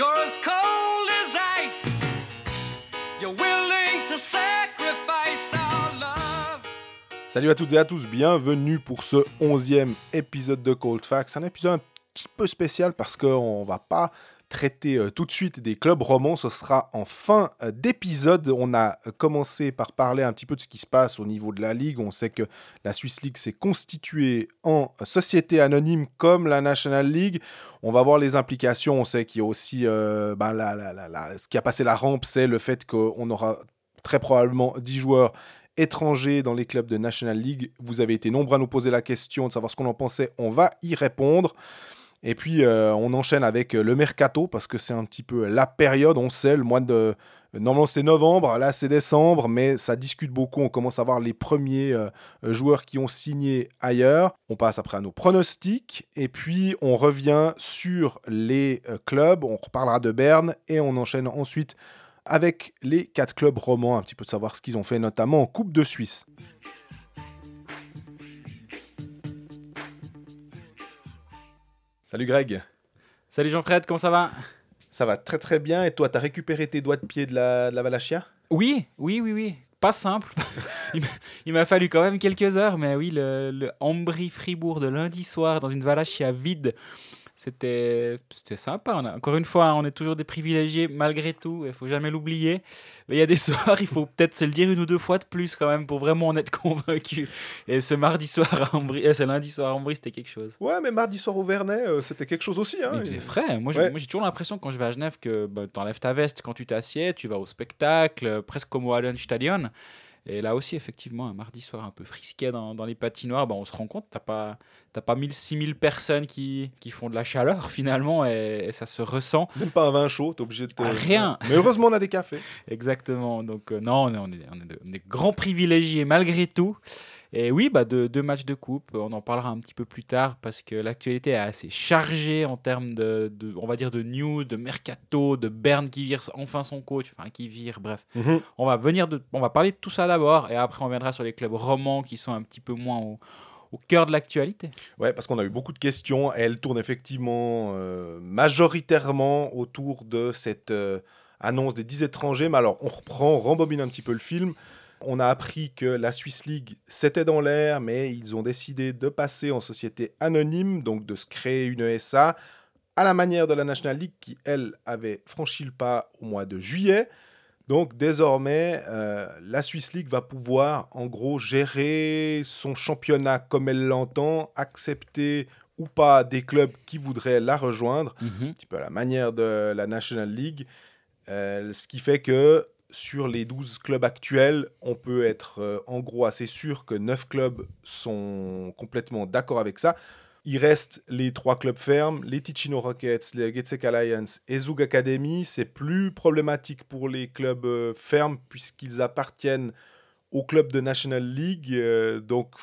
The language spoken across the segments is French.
You're as cold as ice. You're willing to sacrifice our love. Salut à toutes et à tous, bienvenue pour ce onzième épisode de Cold Facts. Un épisode un petit peu spécial parce qu'on va pas traiter euh, tout de suite des clubs romans, ce sera en fin euh, d'épisode. On a euh, commencé par parler un petit peu de ce qui se passe au niveau de la Ligue. On sait que la Swiss League s'est constituée en société anonyme comme la National League. On va voir les implications. On sait qu'il y a aussi ben, ce qui a passé la rampe, c'est le fait qu'on aura très probablement 10 joueurs étrangers dans les clubs de National League. Vous avez été nombreux à nous poser la question de savoir ce qu'on en pensait. On va y répondre. Et puis, euh, on enchaîne avec euh, le mercato parce que c'est un petit peu la période. On sait, le mois de. Normalement, c'est novembre, là, c'est décembre, mais ça discute beaucoup. On commence à voir les premiers euh, joueurs qui ont signé ailleurs. On passe après à nos pronostics. Et puis, on revient sur les clubs. On reparlera de Berne et on enchaîne ensuite avec les quatre clubs romans, un petit peu de savoir ce qu'ils ont fait, notamment en Coupe de Suisse. Salut Greg, Salut Jean-Fred, comment ça va? Ça va très très bien. Et toi, t'as récupéré tes doigts de pied de la, de la Valachia Oui, oui, oui, oui. Pas simple. Il m'a- fallu quand même quelques heures, mais oui, le, le Ambry-Fribourg de lundi soir dans une Valachia vide, c'était c'était sympa. On a- encore une fois, on est toujours des privilégiés malgré tout, il faut jamais l'oublier. Mais il y a des soirs, il faut peut-être se le dire une ou deux fois de plus quand même pour vraiment en être convaincu. Et ce mardi soir à Ambry, euh, ce lundi soir à Ambry, c'était quelque chose. Ouais, mais mardi soir au Vernet, euh, c'était quelque chose aussi. Hein. Il faisait frais. Moi, j'ai Ouais. moi, j'ai toujours l'impression quand je vais à Genève que bah, tu enlèves ta veste quand tu t'assieds, tu vas au spectacle, euh, presque comme au Hallenstadion. Et là aussi, effectivement, un mardi soir un peu frisquet dans, dans les patinoires, bah, on se rend compte, tu n'as pas, t'as pas 1000, 6000 personnes qui, qui font de la chaleur finalement, et, et ça se ressent. Même pas un vin chaud, t'es obligé de. te- Ah, rien. Mais heureusement, on a des cafés. Exactement. Donc, euh, non, on est, on, est, on est de- on est grands privilégiés malgré tout. Et oui, bah, deux, deux matchs de coupe, on en parlera un petit peu plus tard parce que l'actualité est assez chargée en termes de, de- on va dire, de news, de mercato, de Berne qui vire enfin son coach, enfin qui vire, bref. On va venir de, on va parler de tout ça d'abord et après on viendra sur les clubs romans qui sont un petit peu moins au, au cœur de l'actualité. Ouais, parce qu'on a eu beaucoup de questions. et Elles tournent effectivement euh, majoritairement autour de cette euh, annonce des 10 étrangers. Mais alors, on reprend, on rembobine un petit peu le film. On a appris que la Swiss League, c'était dans l'air, mais ils ont décidé de passer en société anonyme, donc de se créer une SA, à la manière de la National League, qui, elle, avait franchi le pas au mois de juillet. Donc désormais, euh, la Swiss League va pouvoir en gros gérer son championnat comme elle l'entend, accepter ou pas des clubs qui voudraient la rejoindre, un petit peu à la manière de la National League. Euh, ce qui fait que sur les 12 clubs actuels, on peut être euh, en gros assez sûr que 9 clubs sont complètement d'accord avec ça. Il reste les trois clubs fermes, les Ticino Rockets, les Getsek Alliance et Zug Academy. C'est plus problématique pour les clubs euh, fermes puisqu'ils appartiennent au club de National League. Euh, donc,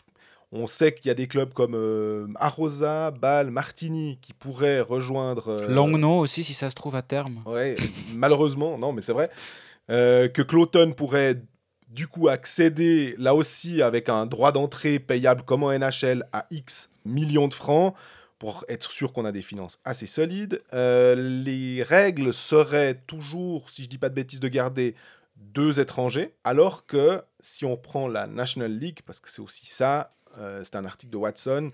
on sait qu'il y a des clubs comme euh, Arosa, Bâle, Martigny qui pourraient rejoindre. Longno aussi, si ça se trouve à terme. Ouais, malheureusement, non, mais c'est vrai. Euh, que Cloton pourrait du coup accéder là aussi avec un droit d'entrée payable comme en NHL à X millions de francs pour être sûr qu'on a des finances assez solides. Euh, les règles seraient toujours, si je dis pas de bêtises, de garder deux étrangers, alors que si on prend la National League, parce que c'est aussi ça, euh, c'est un article de Watson,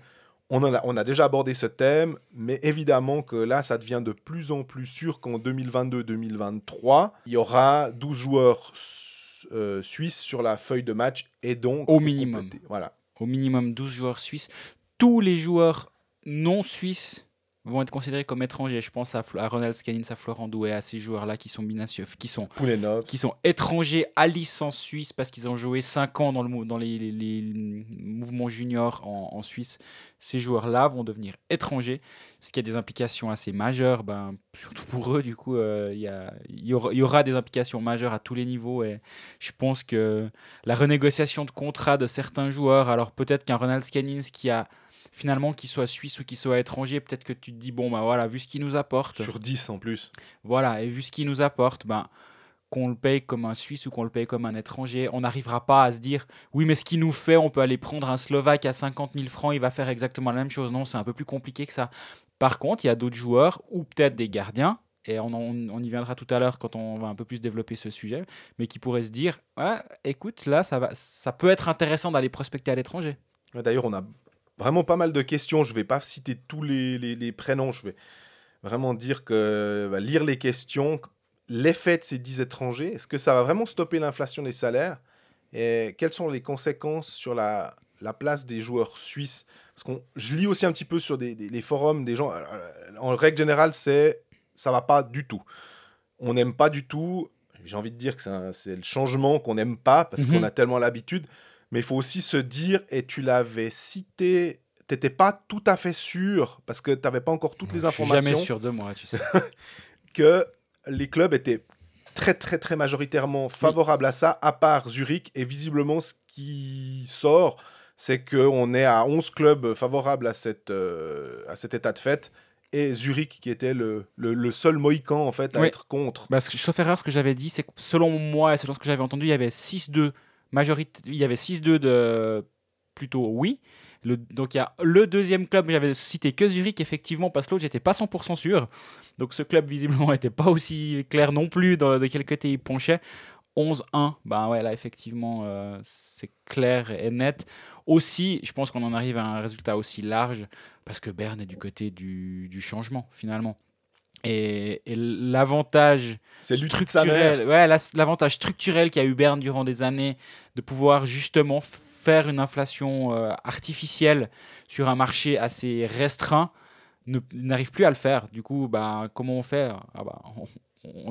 on, en a, on a déjà abordé ce thème, mais évidemment que là, ça devient de plus en plus sûr qu'en 2022-2023, il y aura 12 joueurs euh, suisses sur la feuille de match et donc... Au minimum. Voilà. Au minimum 12 joueurs suisses. Tous les joueurs non suisses vont être considérés comme étrangers. Je pense à, à Ronald Scanins, à Florent Douai, à ces joueurs-là qui sont binationaux, qui sont Poulenov. qui sont étrangers à licence suisse parce qu'ils ont joué 5 ans dans, le, dans les, les- les mouvements juniors en, en Suisse. Ces joueurs-là vont devenir étrangers, ce qui a des implications assez majeures, ben, surtout pour eux, du coup, euh, il y, a- il y aura, y aura des implications majeures à tous les niveaux et je pense que la renégociation de contrat de certains joueurs, alors peut-être qu'un Ronald Scannins qui a finalement qu'il soit suisse ou qu'il soit étranger, peut-être que tu te dis bon bah voilà, vu ce qu'il nous apporte, Sur 10 en plus. voilà, et vu ce qu'il nous apporte, ben, qu'on le paye comme un Suisse ou qu'on le paye comme un étranger, on n'arrivera pas à se dire oui, mais ce qu'il nous fait, on peut aller prendre un Slovaque à 50 000 francs, il va faire exactement la même chose. Non, c'est un peu plus compliqué que ça. Par contre, il y a d'autres joueurs ou peut-être des gardiens et on, y viendra tout à l'heure quand on va un peu plus développer ce sujet, mais qui pourraient se dire, ouais, écoute, là, ça, va, ça peut être intéressant d'aller prospecter à l'étranger. D'ailleurs, on a vraiment pas mal de questions. Je vais pas citer tous les, les- les prénoms. Je vais vraiment dire que bah, lire les questions, l'effet de ces 10 étrangers, est-ce que ça va vraiment stopper l'inflation des salaires? Et quelles sont les conséquences sur la, la place des joueurs suisses? Parce que je lis aussi un petit peu sur des, des- les forums des gens. euh, En règle générale, c'est ça va pas du tout. On n'aime pas du tout. J'ai envie de dire que c'est le changement qu'on n'aime pas parce Mhm. qu'on a tellement l'habitude. Mais il faut aussi se dire, et tu l'avais cité, t'étais pas tout à fait sûr, parce que tu n'avais pas encore toutes les Je suis informations, jamais sûr de moi, tu sais. que les clubs étaient très très très majoritairement favorables à ça, à part Zurich. Et visiblement, ce qui sort, c'est qu'on est à 11 clubs favorables à, cette, euh, à cet état de fait. Et Zurich, qui était le, le, le seul mohican en fait à Oui. être contre. Parce que, sauf erreur, ce que j'avais dit, c'est que selon moi et selon ce que j'avais entendu, il y avait 6-2 majorité, il y avait 6-2 de plutôt oui. Le- donc il y a le deuxième club, j'avais cité que Zurich, effectivement, parce que l'autre, j'étais pas 100% sûr. Donc ce club, visiblement, n'était pas aussi clair non plus de, quel côté il penchait. 11-1, ben ouais, là, effectivement, euh, c'est clair et net. Aussi, je pense qu'on en arrive à un résultat aussi large, parce que Berne est du côté du, du changement, finalement. Et, et l'avantage structurel, ouais, la- l'avantage structurel qu'a eu Berne durant des années de pouvoir justement faire une inflation euh, artificielle sur un marché assez restreint n'arrive plus à le faire. Du coup, bah, comment on fait? Ah bah, on,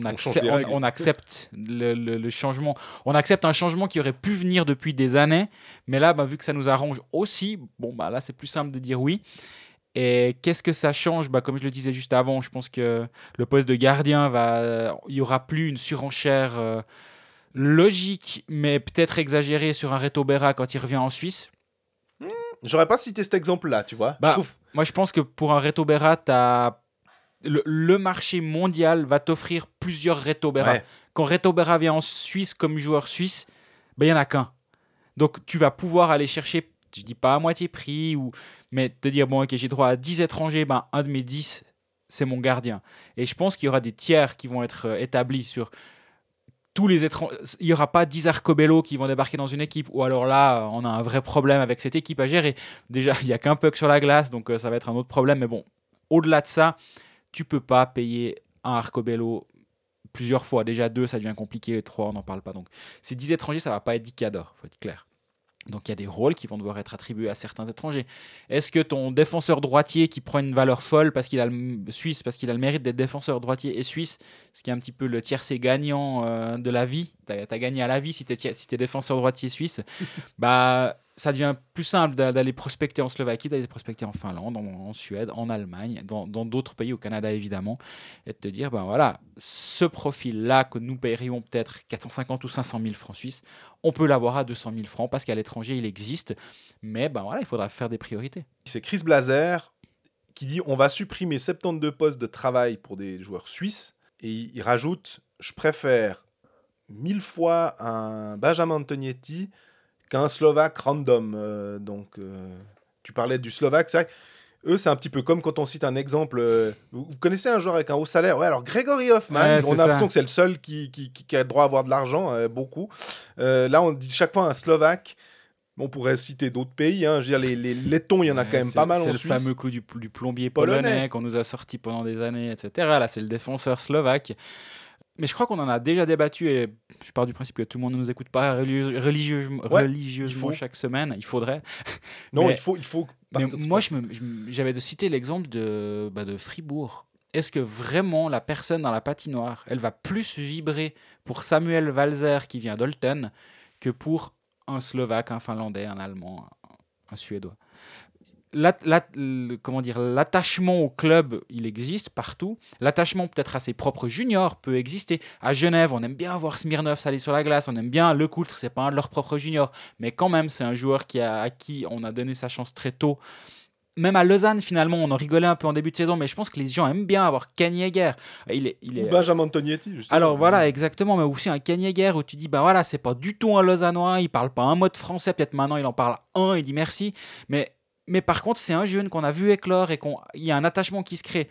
accepte le, le- le changement. On accepte un changement qui aurait pu venir depuis des années, mais là, bah, vu que ça nous arrange aussi, bon, bah, là, c'est plus simple de dire oui. Et qu'est-ce que ça change? Bah, Comme je le disais juste avant, je pense que le poste de gardien va. Il n'y aura plus une surenchère euh, logique, mais peut-être exagérée sur un Reto Berra quand il revient en Suisse. J'aurais pas cité cet exemple-là, tu vois. Bah, Je trouve Moi, je pense que pour un Reto Berra, t'as- le, le marché mondial va t'offrir plusieurs Reto Berra. Ouais. Quand Reto Berra vient en Suisse comme joueur suisse, ben, il n'y en a qu'un. Donc, tu vas pouvoir aller chercher, je dis pas à moitié prix, ou, mais te dire, bon, ok, j'ai droit à 10 étrangers, ben, un de mes 10, c'est mon gardien. Et je pense qu'il y aura des tiers qui vont être euh, établis sur tous les étrangers. Il n'y aura pas 10 Arcobello qui vont débarquer dans une équipe, ou alors là, on a un vrai problème avec cette équipe à gérer. Déjà, il n'y a qu'un puck sur la glace, donc euh, ça va être un autre problème. Mais bon, au-delà de ça, tu peux pas payer un Arcobello plusieurs fois. Déjà, deux, ça devient compliqué. Trois, on n'en parle pas. Donc, ces 10 étrangers, ça va pas être 10 cadors, faut être clair. Donc, il y a des rôles qui vont devoir être attribués à certains étrangers. Est-ce que ton défenseur droitier qui prend une valeur folle parce qu'il a le suisse, parce qu'il a le mérite d'être défenseur droitier et suisse, ce qui est un petit peu le tiercé gagnant euh, de la vie, tu as, gagné à la vie si tu es, si t'es défenseur droitier suisse, bah ça devient plus simple d'a- d'aller prospecter en Slovaquie, d'aller prospecter en Finlande, en, Suède, en Allemagne, dans d'autres pays, au Canada évidemment, et de te dire, ben voilà, ce profil-là que nous paierions peut-être 450 ou 500 000 francs suisses, on peut l'avoir à 200 000 francs parce qu'à l'étranger il existe, mais ben voilà, il faudra faire des priorités. c'est Chris Blazer qui dit on va supprimer 72 postes de travail pour des joueurs suisses et il rajoute je préfère mille fois un Benjamin Antonietti qu'un Slovaque random. Euh, donc euh, tu parlais du Slovaque, c'est vrai. Eux, c'est un petit peu comme quand on cite un exemple. euh, vous, vous connaissez un joueur avec un haut salaire? Ouais, alors Grégory Hoffman, Ouais, on a l'impression que c'est le seul qui, qui, qui- a droit à avoir de l'argent, euh, beaucoup. Euh, là, on dit chaque fois un Slovaque. On pourrait citer d'autres pays. Hein. Je veux dire, les, les Lettons, il y en a Ouais, quand même pas mal C'est le fameux coup du, du plombier Polonais. polonais, qu'on nous a sorti pendant des années, etc. Là, c'est le défenseur slovaque. Mais je crois qu'on en a déjà débattu et je pars du principe que tout le monde ne nous écoute pas religieusement, Ouais, chaque semaine. Il faudrait. Non, Mais- il faut, il faut Mais moi, j'avais de citer l'exemple de, bah, de Fribourg. Est-ce que vraiment la personne dans la patinoire, elle va plus vibrer pour Samuel Walzer qui vient d'Olten que pour un Slovaque, un Finlandais, un Allemand, un Suédois? Le- comment dire l'attachement au club il existe partout. L'attachement peut-être à ses propres juniors peut exister. À Genève on aime bien voir Smirnov s'aller sur la glace on aime bien Le Coultre c'est pas un de leurs propres juniors. Mais quand même c'est un joueur qui a, à qui on a donné sa chance très tôt. Même à Lausanne finalement on en rigolait un peu en début de saison mais je pense que les gens aiment bien avoir Kanyegger il est, il est Ou Benjamin Antonietti, justement. alors voilà, exactement, mais aussi un Kanyegger où tu dis, bah voilà, c'est pas du tout un Lausannois, il parle pas un mot de français, peut-être maintenant il en parle un, il dit merci, mais, mais par contre, c'est un jeune qu'on a vu éclore et qu'il y a un attachement qui se crée.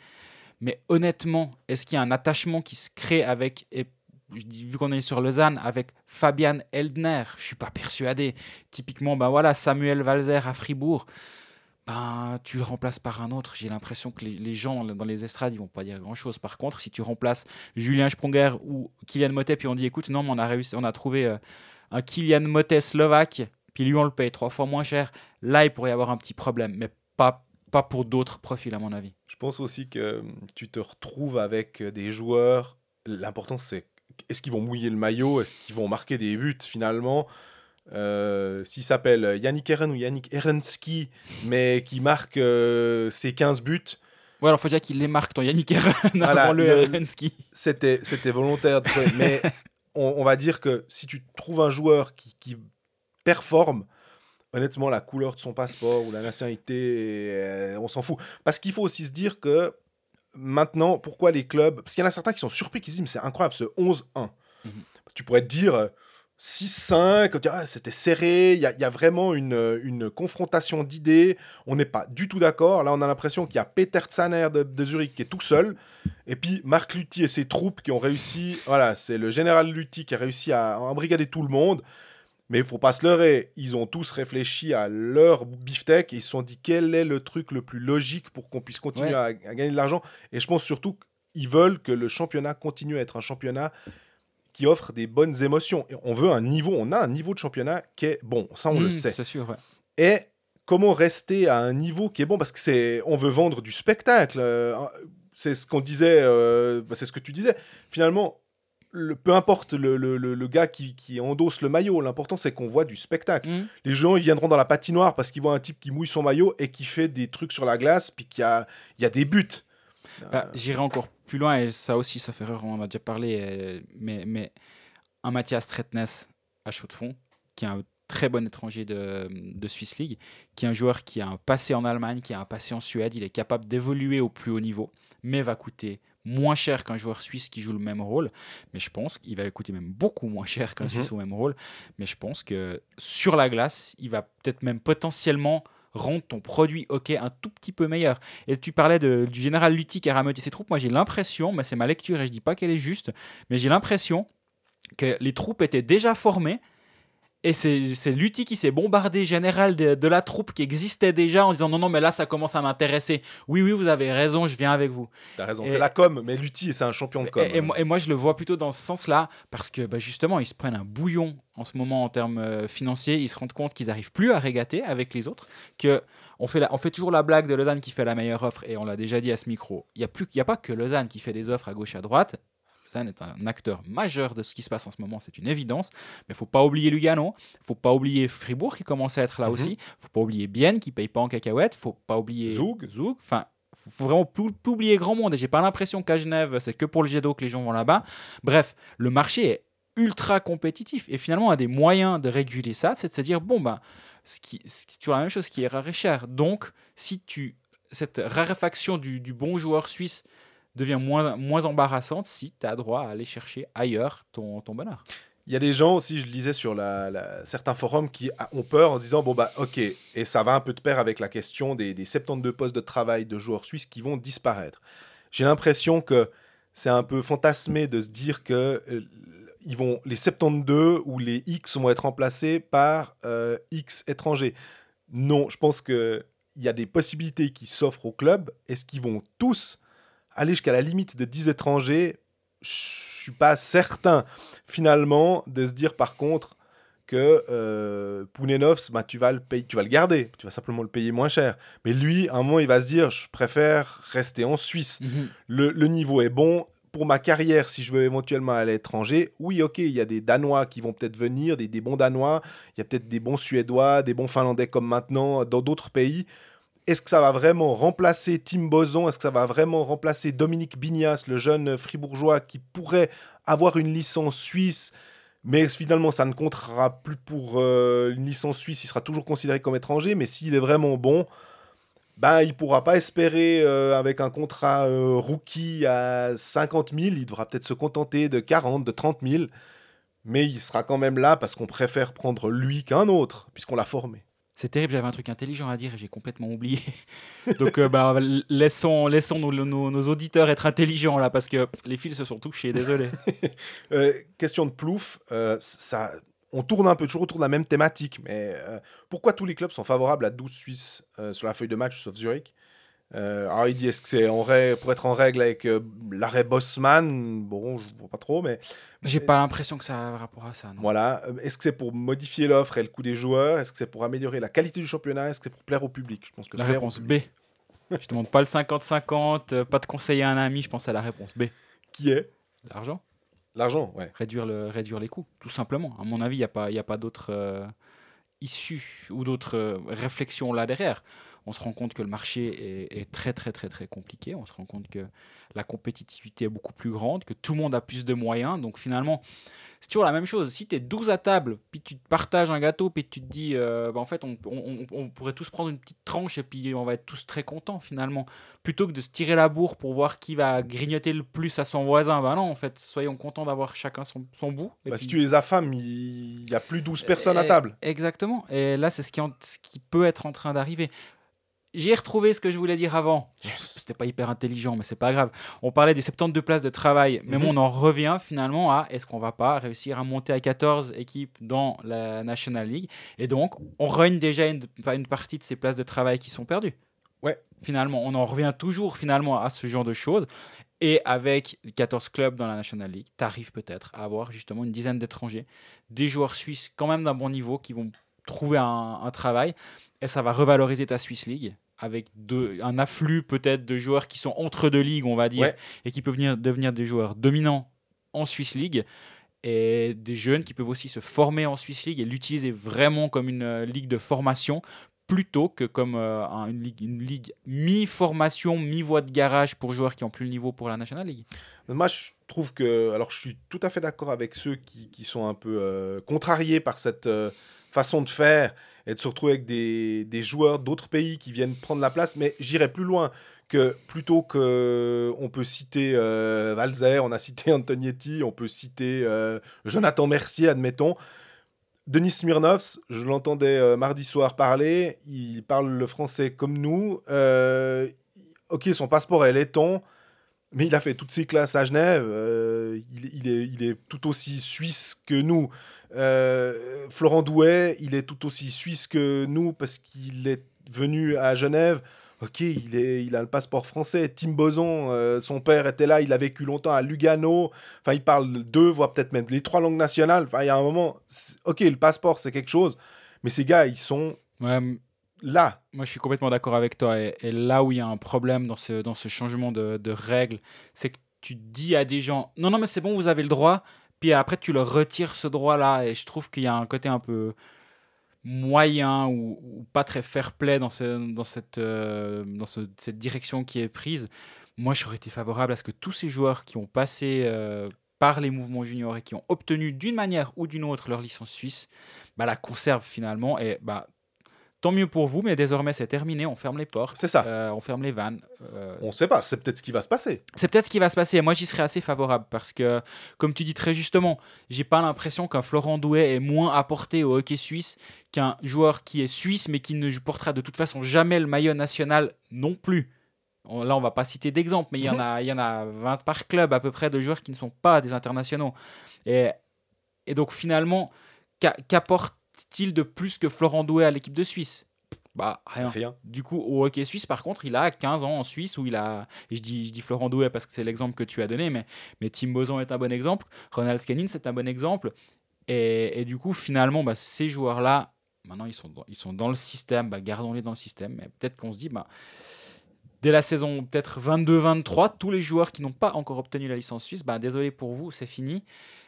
Mais honnêtement, est-ce qu'il y a un attachement qui se crée avec, et vu qu'on est sur Lausanne, avec Fabian Eldner Je suis pas persuadé. Typiquement, ben voilà, Samuel Valzer à Fribourg. Ben, tu le remplaces par un autre. J'ai l'impression que les, les gens dans les estrades, ils vont pas dire grand-chose. Par contre, si tu remplaces Julien Sprunger ou Kylian Motet, puis on dit, écoute, non, mais on a réussi, on a trouvé euh, un Kylian Motet slovaque, puis lui, on le paye trois fois moins cher. Là, il pourrait y avoir un petit problème, mais pas, pas pour d'autres profils, à mon avis. Je pense aussi que euh, tu te retrouves avec euh, des joueurs. L'important, c'est est-ce qu'ils vont mouiller le maillot? Est-ce qu'ils vont marquer des buts finalement? Euh, S'il s'appelle Yannick Eren ou Yannick Erenski, mais qui marque euh, ses 15 buts, Ouais, alors faut dire qu'il les marque, ton Yannick Eren, Voilà, avant le, le- Erenski. c'était c'était volontaire. mais on, on va dire que si tu trouves un joueur qui, qui performe, honnêtement, la couleur de son passeport ou la nationalité, euh, on s'en fout. Parce qu'il faut aussi se dire que maintenant, pourquoi les clubs. Parce qu'il y en a certains qui sont surpris, qui se disent, mais c'est incroyable, ce 11-1. Mhm. Parce que tu pourrais te dire. euh, 6-5, on dirait, ah, c'était serré, il y, a- il y a vraiment une, une confrontation d'idées, on n'est pas du tout d'accord. Là, on a l'impression qu'il y a Peter Tsaner de, de Zurich qui est tout seul, et puis Marc Lutti et ses troupes qui ont réussi, voilà, c'est le général Lutti qui a réussi à embrigader tout le monde. Mais il faut pas se leurrer, ils ont tous réfléchi à leur beefsteak et ils se sont dit quel est le truc le plus logique pour qu'on puisse continuer Ouais. à, à gagner de l'argent. Et je pense surtout qu'ils veulent que le championnat continue à être un championnat qui offre des bonnes émotions. Et on veut un niveau, on a un niveau de championnat qui est bon, ça on le Mmh, sait. C'est sûr, ouais. Et comment rester à un niveau qui est bon? Parce que c'est on veut vendre du spectacle euh, c'est ce qu'on disait euh, bah, c'est ce que tu disais finalement le- peu importe le, le- le- gars qui, qui endosse le maillot l'important c'est qu'on voit du spectacle Mmh. les gens ils viendront dans la patinoire parce qu'ils voient un type qui mouille son maillot et qui fait des trucs sur la glace puis qu'il y a, il y a des buts Bah, J'irai encore plus loin, et ça aussi, ça fait rire, on en a déjà parlé, euh, mais, mais un Mathias Tretnes à chaud de fond, qui est un très bon étranger de, de Swiss League, qui est un joueur qui a un passé en Allemagne, qui a un passé en Suède, il est capable d'évoluer au plus haut niveau, mais va coûter moins cher qu'un joueur suisse qui joue le même rôle. Mais je pense qu'il va coûter même beaucoup moins cher qu'un Mhm. Suisse au même rôle. Mais je pense que sur la glace, il va peut-être même potentiellement rendre ton produit OK un tout petit peu meilleur. Et tu parlais de- du général Lutti qui a rameuté ses troupes. Moi, j'ai l'impression, mais c'est ma lecture et je dis pas qu'elle est juste, mais j'ai l'impression que les troupes étaient déjà formées. Et c'est Lutti qui s'est bombardé général de, de la troupe qui existait déjà en disant non, non, mais là ça commence à m'intéresser. Oui, oui, vous avez raison, je viens avec vous. t'as raison c'est la com mais Lutti c'est un champion de com Et, et moi, et moi, je le vois plutôt dans ce sens-là, parce que bah, justement, ils se prennent un bouillon en ce moment en termes euh, financiers. Ils se rendent compte qu'ils n'arrivent plus à régater avec les autres. Que on, fait la- on fait toujours la blague de Lausanne qui fait la meilleure offre, et on l'a déjà dit à ce micro. Il n'y a, plus- y a pas que Lausanne qui fait des offres à gauche et à droite. Lausanne est un acteur majeur de ce qui se passe en ce moment, c'est une évidence. Mais il faut pas oublier Lugano, il faut pas oublier Fribourg qui commence à être là Mhm. aussi, il faut pas oublier Bienne qui paye pas en cacahuètes, faut pas oublier Zoug. Zoug. Enfin, faut- faut vraiment plus, oublier grand monde. Et j'ai pas l'impression qu'à Genève, c'est que pour le jet d'eau que les gens vont là-bas. Bref, le marché est ultra compétitif. Et finalement, un des moyens de réguler ça, c'est de se dire bon, ben, ce qui, ce qui- c'est toujours la même chose qui est rare et cher. Donc, si tu cette raréfaction du, du bon joueur suisse devient moins, moins embarrassante si tu as droit à aller chercher ailleurs ton, ton bonheur. Il y a des gens aussi, je le disais sur certains forums, qui ont peur en se disant bon bah ok, et ça va un peu de pair avec la question des, des 72 postes de travail de joueurs suisses qui vont disparaître. J'ai l'impression que c'est un peu fantasmé de se dire que euh, ils vont, les 72 ou les X vont être remplacés par euh, X étrangers. Non, je pense que il y a des possibilités qui s'offrent au club. Est-ce qu'ils vont tous aller jusqu'à la limite de 10 étrangers Je suis pas certain finalement de se dire par contre que euh, Pounenovs, bah, tu, vas le payer, tu vas le garder, tu vas simplement le payer moins cher. Mais lui, à un moment, il va se dire, je préfère rester en Suisse. Le, le niveau est bon. Pour ma carrière, si je veux éventuellement aller à l'étranger, oui, ok, il y a des Danois qui vont peut-être venir, des, des bons Danois, il y a peut-être des bons Suédois, des bons Finlandais comme maintenant dans d'autres pays. Est-ce que ça va vraiment remplacer Tim Boson? Est-ce que ça va vraiment remplacer Dominique Bignas, le jeune fribourgeois qui pourrait avoir une licence suisse mais finalement, ça ne comptera plus pour euh, une licence suisse. Il sera toujours considéré comme étranger. Mais s'il est vraiment bon, ben, il ne pourra pas espérer, euh, avec un contrat euh, rookie à 50 000, il devra peut-être se contenter de 40, de 30 000. Mais il sera quand même là parce qu'on préfère prendre lui qu'un autre, puisqu'on l'a formé. C'est terrible, j'avais un truc intelligent à dire et j'ai complètement oublié. Donc euh, bah, laissons, laissons nos, nos- auditeurs être intelligents là parce que les fils se sont touchés, désolé. Euh, question de plouf, euh, ça, on tourne un peu toujours autour de la même thématique, mais pourquoi tous les clubs sont favorables à 12 Suisses sur la feuille de match, sauf Zurich? Euh, Alors il dit, est-ce que c'est en règle, pour être en règle avec euh, l'arrêt Bosman Bon, je vois pas trop, mais J'ai pas l'impression que ça a rapport à ça. Non. voilà. Euh, Est-ce que c'est pour modifier l'offre et le coût des joueurs? Est-ce que c'est pour améliorer la qualité du championnat? Est-ce que c'est pour plaire au public? Je pense que La réponse B. Je demande pas le 50-50, euh, pas de conseiller à un ami, je pense à la réponse B. Qui est? L'argent. L'argent, ouais. réduire, le, réduire les coûts, tout simplement. À mon avis, il n'y a pas, y a pas d'autres issues ou d'autres réflexions là derrière. On se rend compte que le marché est, est très, très, très, très compliqué. On se rend compte que la compétitivité est beaucoup plus grande, que tout le monde a plus de moyens. Donc finalement, c'est toujours la même chose. Si tu es 12 à table, puis tu te partages un gâteau, puis tu te dis, euh, bah, en fait, on, on- on pourrait tous prendre une petite tranche et puis on va être tous très contents finalement. Plutôt que de se tirer la bourre pour voir qui va grignoter le plus à son voisin. Bah non, en fait, soyons contents d'avoir chacun son, son bout. Et Bah, puis- si tu les affames, il n'y a plus 12 personnes à et- table. Exactement. Et là, c'est ce qui, en- ce qui peut être en train d'arriver. J'ai retrouvé ce que je voulais dire avant. C'était pas hyper intelligent, mais c'est pas grave. On parlait des 72 places de travail, mais Mhm. on en revient finalement à est-ce qu'on va pas réussir à monter à 14 équipes dans la National League? Et donc, on règne déjà une, une partie de ces places de travail qui sont perdues. Ouais. Finalement, on en revient toujours finalement à ce genre de choses. Et avec 14 clubs dans la National League, tu arrives peut-être à avoir justement une dizaine d'étrangers, des joueurs suisses quand même d'un bon niveau qui vont trouver un, un travail. Et ça va revaloriser ta Swiss League avec un afflux peut-être de joueurs qui sont entre deux ligues, on va dire, Ouais. et qui peuvent venir, devenir des joueurs dominants en Swiss League. Et des jeunes qui peuvent aussi se former en Swiss League et l'utiliser vraiment comme une euh, ligue de formation plutôt que comme euh, un- une ligue, une ligue mi-formation, mi-voie de garage pour joueurs qui ont plus le niveau pour la National League. Moi, je trouve que. Alors, je suis tout à fait d'accord avec ceux qui, qui sont un peu euh, contrariés par cette façon de faire et de se retrouver avec des, des joueurs d'autres pays qui viennent prendre la place. Mais j'irai plus loin que plutôt que. On peut citer euh, Valzer, on a cité Antonietti, on peut citer euh, Jonathan Mercier, admettons. Denis Smirnov, je l'entendais euh, mardi soir parler, il parle le français comme nous. Euh, ok, son passeport est laiton, mais il a fait toutes ses classes à Genève. il est, il est tout aussi suisse que nous. Euh, Florent Douai, il est tout aussi suisse que nous parce qu'il est venu à Genève. Ok, il, est, il a le passeport français. Tim Boson, euh, son père était là, il a vécu longtemps à Lugano. Enfin, il parle deux, voire peut-être même les trois langues nationales. Enfin, il y a un moment, ok, le passeport, c'est quelque chose. Mais ces gars, ils sont Ouais, là. Moi, je suis complètement d'accord avec toi. Et, et là où il y a un problème dans ce, dans ce changement de, de règles, c'est que tu dis à des gens Non, non, mais c'est bon, vous avez le droit. Puis après, tu leur retires ce droit-là. Et je trouve qu'il y a un côté un peu moyen ou, pas très fair-play dans, dans, cette, euh, dans ce- cette direction qui est prise. Moi, j'aurais été favorable à ce que tous ces joueurs qui ont passé euh, par les mouvements juniors et qui ont obtenu d'une manière ou d'une autre leur licence suisse, bah, la conservent finalement. Et bah, tant mieux pour vous, mais désormais c'est terminé, on ferme les portes, C'est ça. euh, on ferme les vannes. euh, On sait pas, c'est peut-être ce qui va se passer. c'est peut-être ce qui va se passer. Et Moi, j'y serais assez favorable parce que, comme tu dis très justement, j'ai pas l'impression qu'un Florent Douai est moins apporté au hockey suisse qu'un joueur qui est suisse mais qui ne portera de toute façon jamais le maillot national non plus. On- Là, on va pas citer d'exemple, mais il y, en a, il y en a 20 par club à peu près de joueurs qui ne sont pas des internationaux. Et, et donc, finalement, qu'a- qu'apporte-t-il de plus que Florent Douai à l'équipe de Suisse Bah, rien. Rien. Du coup, au hockey suisse, par contre, il a 15 ans en Suisse où il a. Je dis, je dis Florent Douai parce que c'est l'exemple que tu as donné, mais, mais Tim Boson est un bon exemple. Ronald Scannin, c'est un bon exemple. Et, et du coup, finalement, bah, ces joueurs-là, maintenant, ils sont dans, ils sont dans le système. Bah, Gardons-les dans le système. Mais peut-être qu'on se dit, bah, dès la saison peut-être 22-23, tous les joueurs qui n'ont pas encore obtenu la licence suisse, bah, désolé pour vous, c'est fini.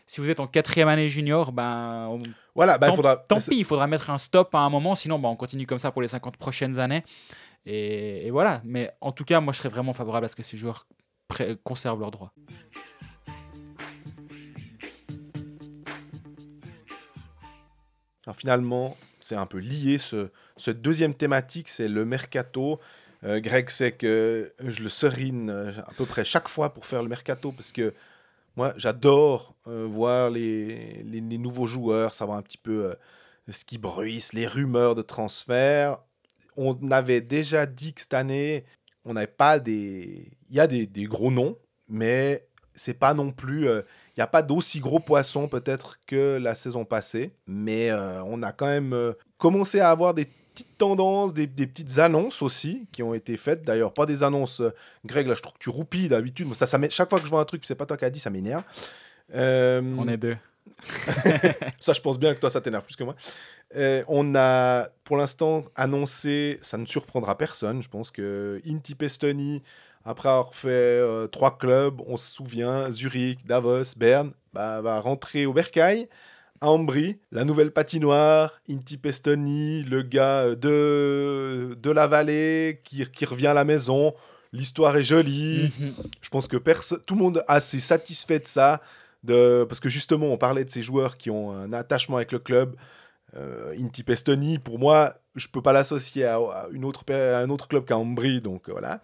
Si vous êtes en quatrième année junior, ben, on- Voilà, il tant, faudra. tant pis, il faudra mettre un stop à un moment, sinon bah, on continue comme ça pour les 50 prochaines années. Et, et voilà, mais en tout cas, moi je serais vraiment favorable à ce que ces joueurs conservent leurs droits. Alors, finalement, c'est un peu lié. Ce, ce deuxième thématique, c'est le mercato. Euh, Greg sait que je le serine euh, à peu près chaque fois pour faire le mercato parce que moi, j'adore euh, voir les, les, nouveaux joueurs, savoir un petit peu euh, ce qui bruisse, les rumeurs de transfert. On avait déjà dit que cette année, on n'avait pas des. Il y a des, des gros noms, mais c'est pas non plus. euh, Il n'y a pas d'aussi gros poissons peut-être que la saison passée, mais on a quand même commencé à avoir des petites tendances, des, des petites annonces aussi qui ont été faites. D'ailleurs, pas des annonces. euh, Greg, là, je trouve que tu roupilles d'habitude. Ça, Chaque fois que je vois un truc, c'est pas toi qui as dit, ça m'énerve. Euh, On est deux. ça, je pense bien que toi, ça t'énerve plus que moi. Euh, on a, pour l'instant, annoncé, ça ne surprendra personne, je pense que Inti Pestoni, après avoir fait euh, trois clubs, on se souvient, Zurich, Davos, Berne, bah, va rentrer au Bercail, à Ambry, la nouvelle patinoire, Inti Pestoni, le gars de, de la vallée qui, qui revient à la maison. L'histoire est jolie. Mhm. Je pense que tout le monde est assez satisfait de ça. De... Parce que justement, on parlait de ces joueurs qui ont un attachement avec le club. Euh, Inti Pestoni, pour moi, je peux pas l'associer à, à une autre, pa- à un autre club qu'à Ambry. Donc euh, voilà.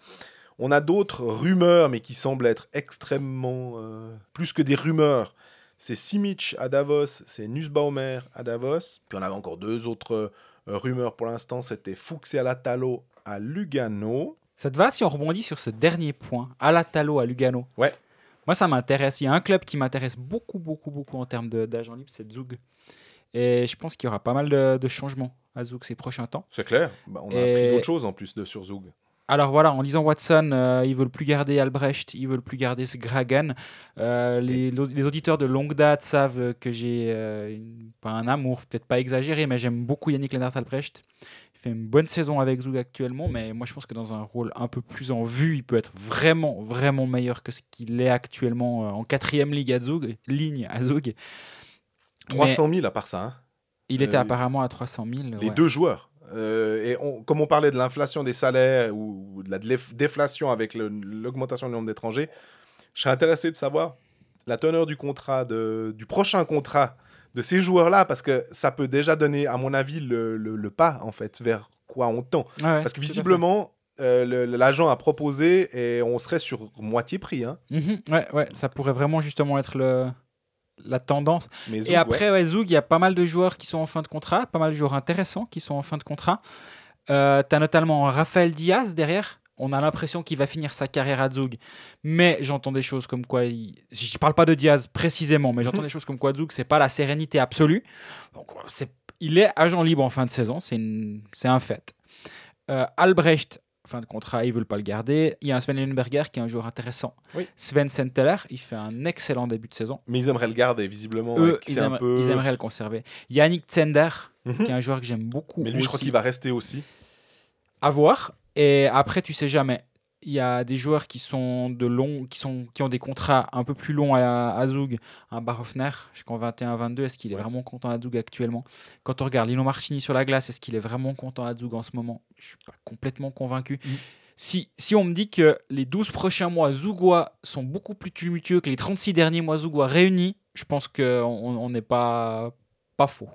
On a d'autres rumeurs, mais qui semblent être extrêmement. euh, plus que des rumeurs. C'est Simic à Davos, c'est Nussbaumer à Davos. Puis on avait encore deux autres euh, rumeurs pour l'instant. C'était Fuchs et Alatalo à Lugano. Ça te va si on rebondit sur ce dernier point, à la Talo, à Lugano? Ouais. Moi, ça m'intéresse. Il y a un club qui m'intéresse beaucoup, beaucoup, beaucoup en termes d'agents libres, c'est Zug. Et je pense qu'il y aura pas mal de, de changements à Zug ces prochains temps. C'est clair. Bah, on a Et- appris d'autres choses en plus de sur Zug. Alors voilà, en lisant Watson, euh, ils veulent plus garder Albrecht, ils veulent plus garder Sgragan. Euh, les, les auditeurs de longue date savent que j'ai euh, un amour, peut-être pas exagéré, mais j'aime beaucoup Yannick Lennart Albrecht. Il fait une bonne saison avec Zug actuellement, mais moi je pense que dans un rôle un peu plus en vue, il peut être vraiment, vraiment meilleur que ce qu'il est actuellement euh, en quatrième ligue à Zug, ligne à Zug. 300 000 à part ça. hein. Il était Euh, apparemment à 300 000. Les ouais. deux joueurs. Euh, et on- comme on parlait de l'inflation des salaires ou, ou de la déf- déflation avec l'augmentation du nombre d'étrangers, je serais intéressé de savoir la teneur du contrat, de, du prochain contrat de ces joueurs-là, parce que ça peut déjà donner, à mon avis, le, le- le pas, en fait, vers quoi on tend. Ouais, Parce que visiblement, euh, l'agent a proposé et on serait sur moitié prix. Hein. Mhm, ouais, ouais, ça pourrait vraiment justement être le, la tendance. Mais Zoug, Et après, ouais, Zoug, il y a pas mal de joueurs qui sont en fin de contrat, pas mal de joueurs intéressants qui sont en fin de contrat. Euh, tu as notamment Raphaël Diaz derrière. On a l'impression qu'il va finir sa carrière à Zoug. Mais j'entends des choses comme quoi. Il... Je parle pas de Diaz précisément, mais j'entends Mhm. des choses comme quoi Zoug, c'est pas la sérénité absolue. Donc, c'est... Il est agent libre en fin de saison, c'est, une... c'est un fait. Euh, Albrecht, fin de contrat, ils veulent pas le garder. Il y a un Sven Lundberger qui est un joueur intéressant. Oui. Sven Senteler, il fait un excellent début de saison. Mais ils aimeraient le garder, visiblement. Eux, ils, un aimeraient, peu... ils aimeraient le conserver. Yannick Zender, Mhm. qui est un joueur que j'aime beaucoup. Mais lui, je crois qu'il va rester aussi. À voir. Et après, tu sais jamais. Il y a des joueurs qui sont de longs, qui sont qui ont des contrats un peu plus longs à, à Zug. Un Barofner jusqu'en 21-22. Est-ce qu'il est vraiment content à Zug actuellement? Quand on regarde Lino Marchini sur la glace, est-ce qu'il est vraiment content à Zug en ce moment? Je suis pas complètement convaincu. Mm. Si, si on me dit que les 12 prochains mois Zougois sont beaucoup plus tumultueux que les 36 derniers mois Zougois réunis, je pense qu'on on n'est pas, pas faux.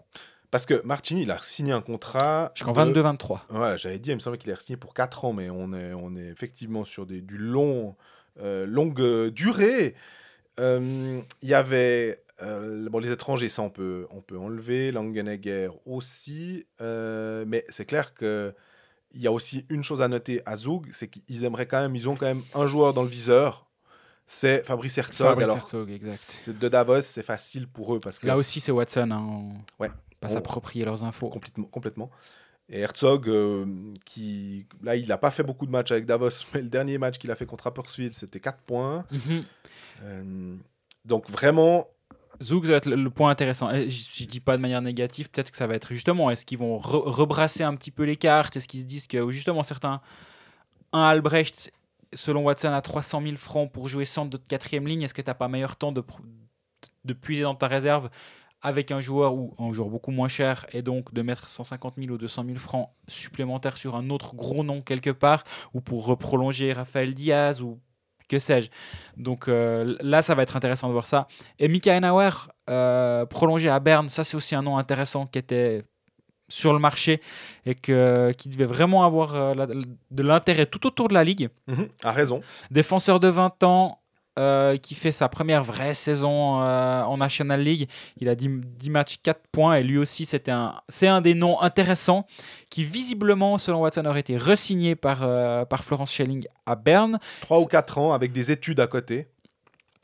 Parce que Martini, il a signé un contrat. Jusqu'en de- 22-23. Ouais, j'avais dit, il me semblait qu'il est signé pour 4 ans, mais on est, on est effectivement sur des, du long, euh, longue euh, durée. Euh, Il y avait euh, bon, les étrangers, ça on peut, on peut enlever, Langenegger aussi, mais c'est clair que il y a aussi une chose à noter à Zug, c'est qu'ils aimeraient quand même, ils ont quand même un joueur dans le viseur, c'est Fabrice Herzog. Fabrice Alors, Herzog, exact. c'est de Davos, c'est facile pour eux parce que Là aussi, c'est Watson. Hein, on- Ouais. Pas On- s'approprier leurs infos. complètement, complètement. Et Herzog, euh, qui là, il n'a pas fait beaucoup de matchs avec Davos, mais le dernier match qu'il a fait contre Rapperswil, c'était 4 points. Mhm. Euh, donc vraiment, Zouk, ça va être le, le point intéressant. Et Je, je dis pas de manière négative, peut-être que ça va être justement, est-ce qu'ils vont re- rebrasser un petit peu les cartes? Est-ce qu'ils se disent que justement certains, un Albrecht, selon Watson, à 300 000 francs pour jouer centre de quatrième ligne, est-ce que tu n'as pas meilleur temps de, de puiser dans ta réserve avec un joueur ou un joueur beaucoup moins cher et donc de mettre 150 000 ou 200 000 francs supplémentaires sur un autre gros nom quelque part ou pour reprolonger Raphaël Diaz ou que sais-je. Donc euh, là, ça va être intéressant de voir ça. Et Mika Henauer, euh, prolongé à Berne, ça c'est aussi un nom intéressant qui était sur le marché et que, qui devait vraiment avoir euh, la- de l'intérêt tout autour de la ligue. mhm, a raison. Défenseur de 20 ans, euh, qui fait sa première vraie saison euh, en National League. Il a 10, 10 matchs, 4 points, et lui aussi, c'était un, c'est un des noms intéressants qui, visiblement, selon Watson, aurait été re-signé par, euh, par Florence Schelling à Berne. 3 ou 4 ans avec des études à côté.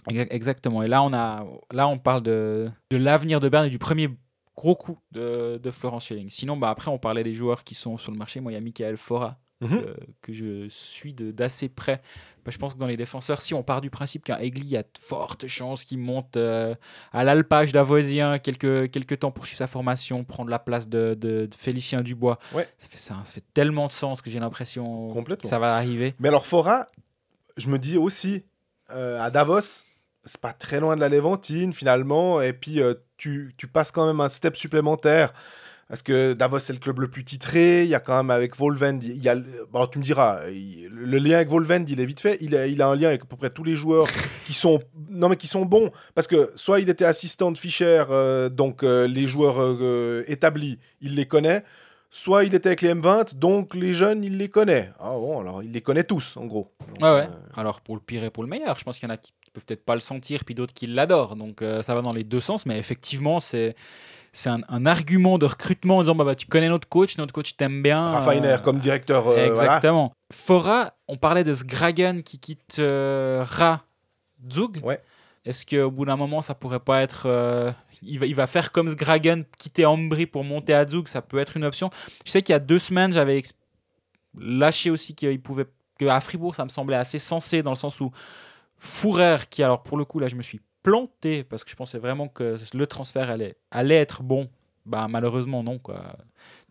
Exa- Exactement. Et là, on, a, là, on parle de, de l'avenir de Berne et du premier gros coup de, de Florence Schelling. Sinon, bah, après, on parlait des joueurs qui sont sur le marché. Moi, il y a Michael Fora Mhm. euh, que je suis d'assez près. Bah, je pense que dans les défenseurs, si on part du principe qu'un Egli, a de fortes chances qu'il monte euh, à l'alpage d'Avoisien quelques, quelques temps pour suivre sa formation, prendre la place de, de- de Félicien Dubois. Ouais. Ça, fait ça, ça fait tellement de sens que j'ai l'impression que ça va arriver. Mais alors, Fora, je me dis aussi, euh, à Davos, c'est pas très loin de la Léventine finalement, et puis euh, tu, tu passes quand même un step supplémentaire. Parce que Davos, c'est le club le plus titré. Il y a quand même avec Volvend, il y a, bon, tu me diras, il- le lien avec Volvend, il est vite fait. Il a, il a un lien avec à peu près tous les joueurs qui sont, non mais qui sont bons. Parce que soit il était assistant de Fischer, euh, donc euh, les joueurs euh, établis, il les connaît. Soit il était avec les M20, donc les jeunes, il les connaît. Ah bon, alors il les connaît tous, en gros. Donc, Ouais, ouais. euh, Alors pour le pire et pour le meilleur, je pense qu'il y en a qui peuvent peut-être pas le sentir, puis d'autres qui l'adorent. Donc ça va dans les deux sens, mais effectivement, c'est c'est un, un argument de recrutement en disant bah, bah, tu connais notre coach, notre coach t'aime bien. Rafa Hiner euh, comme directeur. euh, voilà. Exactement. Fora, on parlait de Sgragen qui quitte euh, Ra Zug. Ouais. Est-ce qu'au bout d'un moment, ça pourrait pas être. euh, il, va, il va faire comme Sgragen, quitter Ambry pour monter à Zug, ça peut être une option. Je sais qu'il y a deux semaines, j'avais lâché aussi qu'il pouvait. Que à Fribourg, ça me semblait assez sensé dans le sens où Fourer, qui alors pour le coup, là, je me suis planté parce que je pensais vraiment que le transfert allait, allait être bon. Bah, malheureusement, non. Quoi.